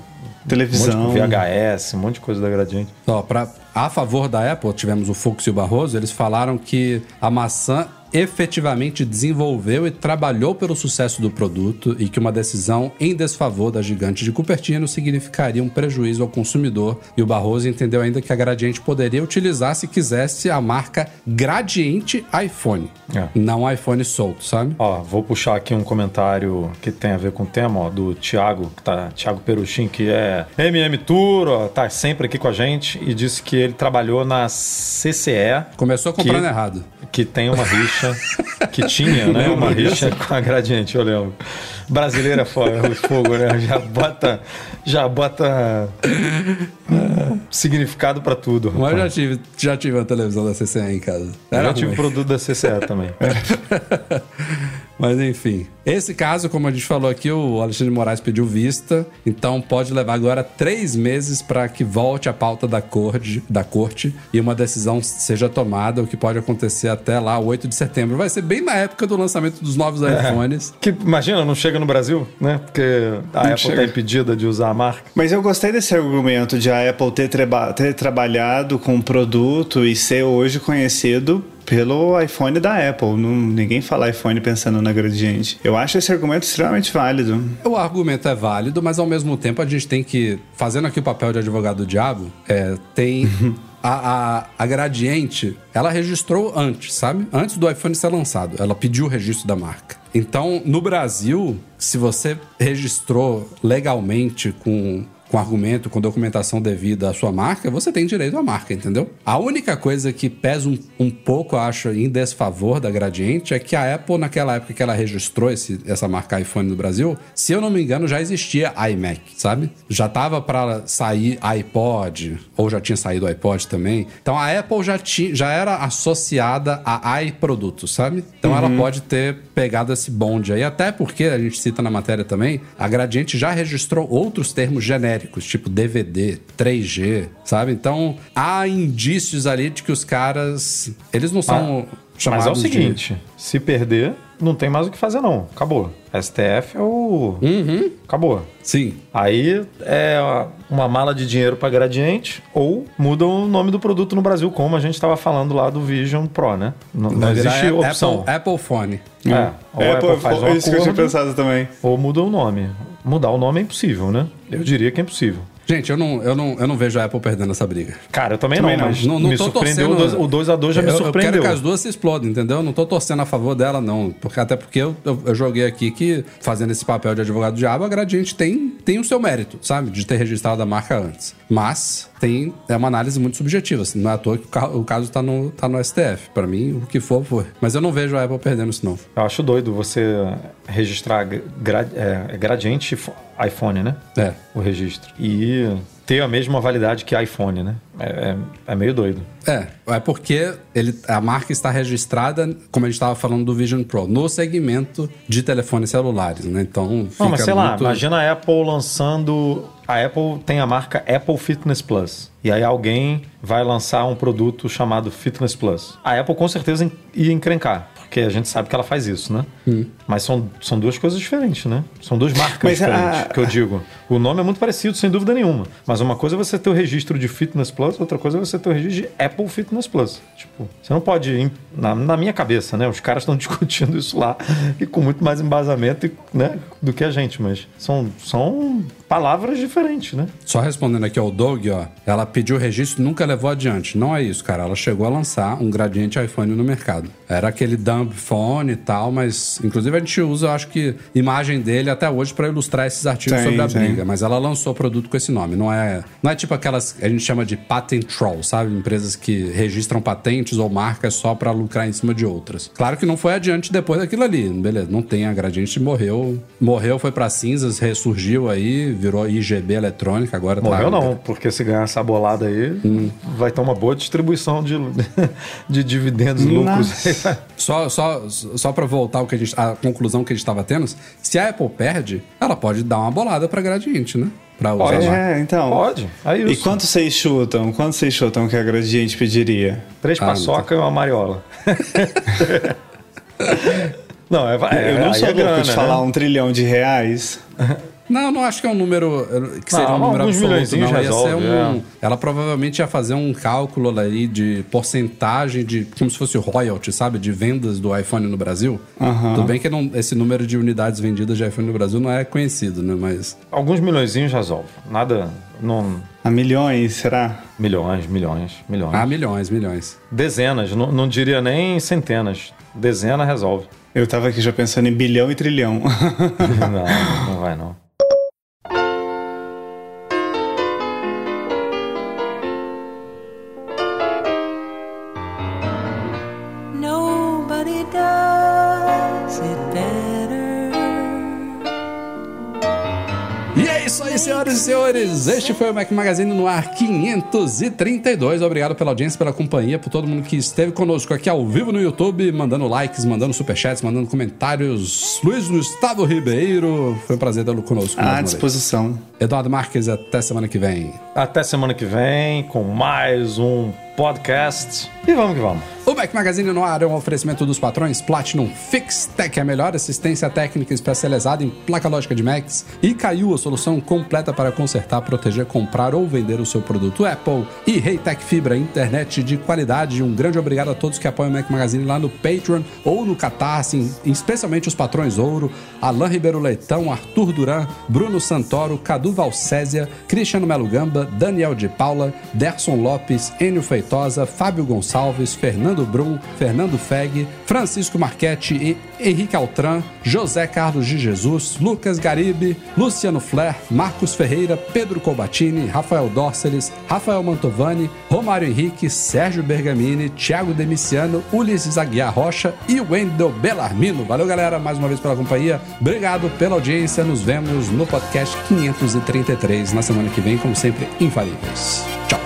um Televisão. monte de VHS, um monte de coisa da Gradiente. Ó, pra, a favor da Apple, tivemos o Fux e o Barroso, eles falaram que a maçã efetivamente desenvolveu e trabalhou pelo sucesso do produto e que uma decisão em desfavor da gigante de Cupertino significaria um prejuízo ao consumidor. E o Barroso entendeu ainda que a Gradiente poderia utilizar, se quisesse, a marca Gradiente iPhone, É. não iPhone solto, sabe? Ó, vou puxar aqui um comentário que tem a ver com o tema, ó, do Thiago, que tá, Thiago Peruchin, que é MM Tour, ó, tá sempre aqui com a gente e disse que ele trabalhou na CCE, Começou comprando Que- errado. que tem uma rixa, que tinha, né, uma rixa com a Gradiente, eu lembro. Brasileira é foda, o fogo, né? Já bota, já bota ah, significado pra tudo. Mas eu já rapaz. tive, já tive uma televisão da CCE em casa. Eu Era já tive ruim. produto da CCE também. Mas enfim. Esse caso, como a gente falou aqui, o Alexandre de Moraes pediu vista, então pode levar agora três meses para que volte a pauta da corte, da corte e uma decisão seja tomada, o que pode acontecer até lá, 8 de setembro. Vai ser bem na época do lançamento dos novos iPhones. Que, imagina, não chega no Brasil, né? Porque a Apple chega. tá impedida de usar a marca. Mas eu gostei desse argumento de a Apple ter, treba- ter trabalhado com o produto e ser hoje conhecido pelo iPhone da Apple. Não, ninguém fala iPhone pensando na gradiente. Eu acho esse argumento extremamente válido. O argumento é válido, mas ao mesmo tempo a gente tem que, fazendo aqui o papel de advogado do diabo, é, tem a, a, a Gradiente, ela registrou antes, sabe? Antes do iPhone ser lançado. Ela pediu o registro da marca. Então, no Brasil, se você registrou legalmente com com argumento, com documentação devida à sua marca, você tem direito à marca, entendeu? A única coisa que pesa um, um pouco, acho, em desfavor da Gradiente é que a Apple, naquela época que ela registrou esse, essa marca iPhone no Brasil, se eu não me engano, já existia iMac, sabe? Já tava para sair iPod, ou já tinha saído iPod também. Então a Apple já, tinha, já era associada a iProdutos, sabe? Então uhum. ela pode ter pegado esse bonde aí, até porque a gente cita na matéria também, a Gradiente já registrou outros termos genéricos genéricos, tipo DVD, 3G, sabe? Então há indícios ali de que os caras. Eles não são. Ah, mas é o seguinte: de... se perder, não tem mais o que fazer, não. Acabou. STF é o. Uhum. Acabou. Sim. Aí é uma mala de dinheiro para Gradiente ou muda o nome do produto no Brasil, como a gente estava falando lá do Vision Pro, né? Não, não existe é opção. Apple, Apple Phone. É. Ou Apple, Apple faz isso acordo, que eu tinha pensado também. Ou muda o nome. Mudar o nome é impossível, né? Eu diria que é impossível. Gente, eu não, eu, não, eu não vejo a Apple perdendo essa briga. Cara, eu também, também não, mas não, não me surpreendeu. Torcendo, o 2x2 já me eu, surpreendeu. Eu quero que as duas se explodem, entendeu? Eu não tô torcendo a favor dela, não. Porque, até porque eu, eu, eu, joguei aqui que, fazendo esse papel de advogado diabo, a Gradiente tem, tem o seu mérito, sabe? De ter registrado a marca antes. Mas tem, é uma análise muito subjetiva. Assim, não é à toa que o caso tá no, tá no STF. Para mim, o que for, foi. Mas eu não vejo a Apple perdendo isso, não. Eu acho doido você registrar gra, é, gradiente iPhone, né? É. O registro. E ter a mesma validade que iPhone, né? É, é, é, meio doido. É, é porque ele, a marca está registrada, como a gente estava falando do Vision Pro, no segmento de telefones celulares, né? Então, fica Não, mas sei muito... lá, imagina a Apple lançando... A Apple tem a marca Apple Fitness Plus. E aí alguém vai lançar um produto chamado Fitness Plus. A Apple com certeza ia encrencar porque a gente sabe que ela faz isso, né? Hum. Mas são, são duas coisas diferentes, né? São duas marcas mas diferentes, a... que eu digo. O nome é muito parecido, sem dúvida nenhuma. Mas uma coisa é você ter o registro de Fitness Plus, outra coisa é você ter o registro de Apple Fitness Plus. Tipo, você não pode, na, na minha cabeça, né? Os caras estão discutindo isso lá e com muito mais embasamento né, do que a gente, mas são, são palavras diferentes, né? Só respondendo aqui ao Doug, ó, ela pediu o registro nunca levou adiante. Não é isso, cara. Ela chegou a lançar um gradiente iPhone no mercado. Era aquele dumb phone e tal, mas inclusive a gente usa, acho que, imagem dele até hoje para ilustrar esses artigos sim, sobre a sim. briga. Mas ela lançou o produto com esse nome. Não é, não é tipo aquelas a gente chama de patent troll, sabe? Empresas que registram patentes ou marcas só para lucrar em cima de outras. Claro que não foi adiante depois daquilo ali. Beleza, não tem a gradiente, morreu. Morreu, foi para cinzas, ressurgiu aí, virou IGB eletrônica agora. Tá morreu tá... não, porque se ganhar essa bolada aí, hum. vai ter uma boa distribuição de, de dividendos, lucros. Só, só, só para voltar ao que a, gente, a conclusão que a gente estava tendo, se a Apple perde, ela pode dar uma bolada para Gradiente, né? Pra usar pode, é, então. Pode. É e quanto vocês chutam? Quanto vocês chutam que a Gradiente pediria? Três ah, paçoca e uma mariola. não, é, é, Eu não sou é louco de falar né? um trilhão de reais. Não, não acho que é um número que seria não, um número absoluto, não. Resolve, ia ser um, é. Ela provavelmente ia fazer um cálculo aí de porcentagem de como se fosse royalty, sabe, de vendas do iPhone no Brasil. Uhum. Tudo bem que não, esse número de unidades vendidas de iPhone no Brasil não é conhecido, né? Mas alguns milhões resolve. Nada, não. A milhões, será? Milhões, milhões, milhões. Ah, milhões, milhões. Dezenas, não, não diria nem centenas. Dezena resolve. Eu tava aqui já pensando em bilhão e trilhão. não, não vai não. Senhoras e senhores, este foi o Mac Magazine no ar 532. Obrigado pela audiência, pela companhia, por todo mundo que esteve conosco aqui ao vivo no YouTube, mandando likes, mandando superchats, mandando comentários. Luiz Gustavo Ribeiro, foi um prazer tê-lo conosco. À disposição. Eduardo Marques, até semana que vem. Até semana que vem com mais um podcast. E vamos que vamos. O Mac Magazine no ar é um oferecimento dos patrões Platinum Fix Tech, a melhor assistência técnica especializada em placa lógica de Macs, e caiu a solução completa para consertar, proteger, comprar ou vender o seu produto Apple, e Reitec Fibra, internet de qualidade. Um grande obrigado a todos que apoiam o Mac Magazine lá no Patreon ou no Catarse, especialmente os patrões Ouro, Alain Ribeiro Leitão, Arthur Duran, Bruno Santoro, Cadu Valcésia, Cristiano Melo Gamba, Daniel de Paula, Derson Lopes, Enio Feitosa, Fábio Gonçalves, Fernando Brum, Fernando Feg, Francisco Marchetti e Henrique Altran, José Carlos de Jesus, Lucas Garibe, Luciano Flair, Marcos Ferreira, Pedro Colbatini, Rafael Dorceles, Rafael Mantovani, Romário Henrique, Sérgio Bergamini, Thiago Demiciano, Ulisses Aguiar Rocha e Wendel Bellarmino. Valeu, galera, mais uma vez pela companhia. Obrigado pela audiência. Nos vemos no podcast 533 na semana que vem, como sempre, infalíveis. Tchau,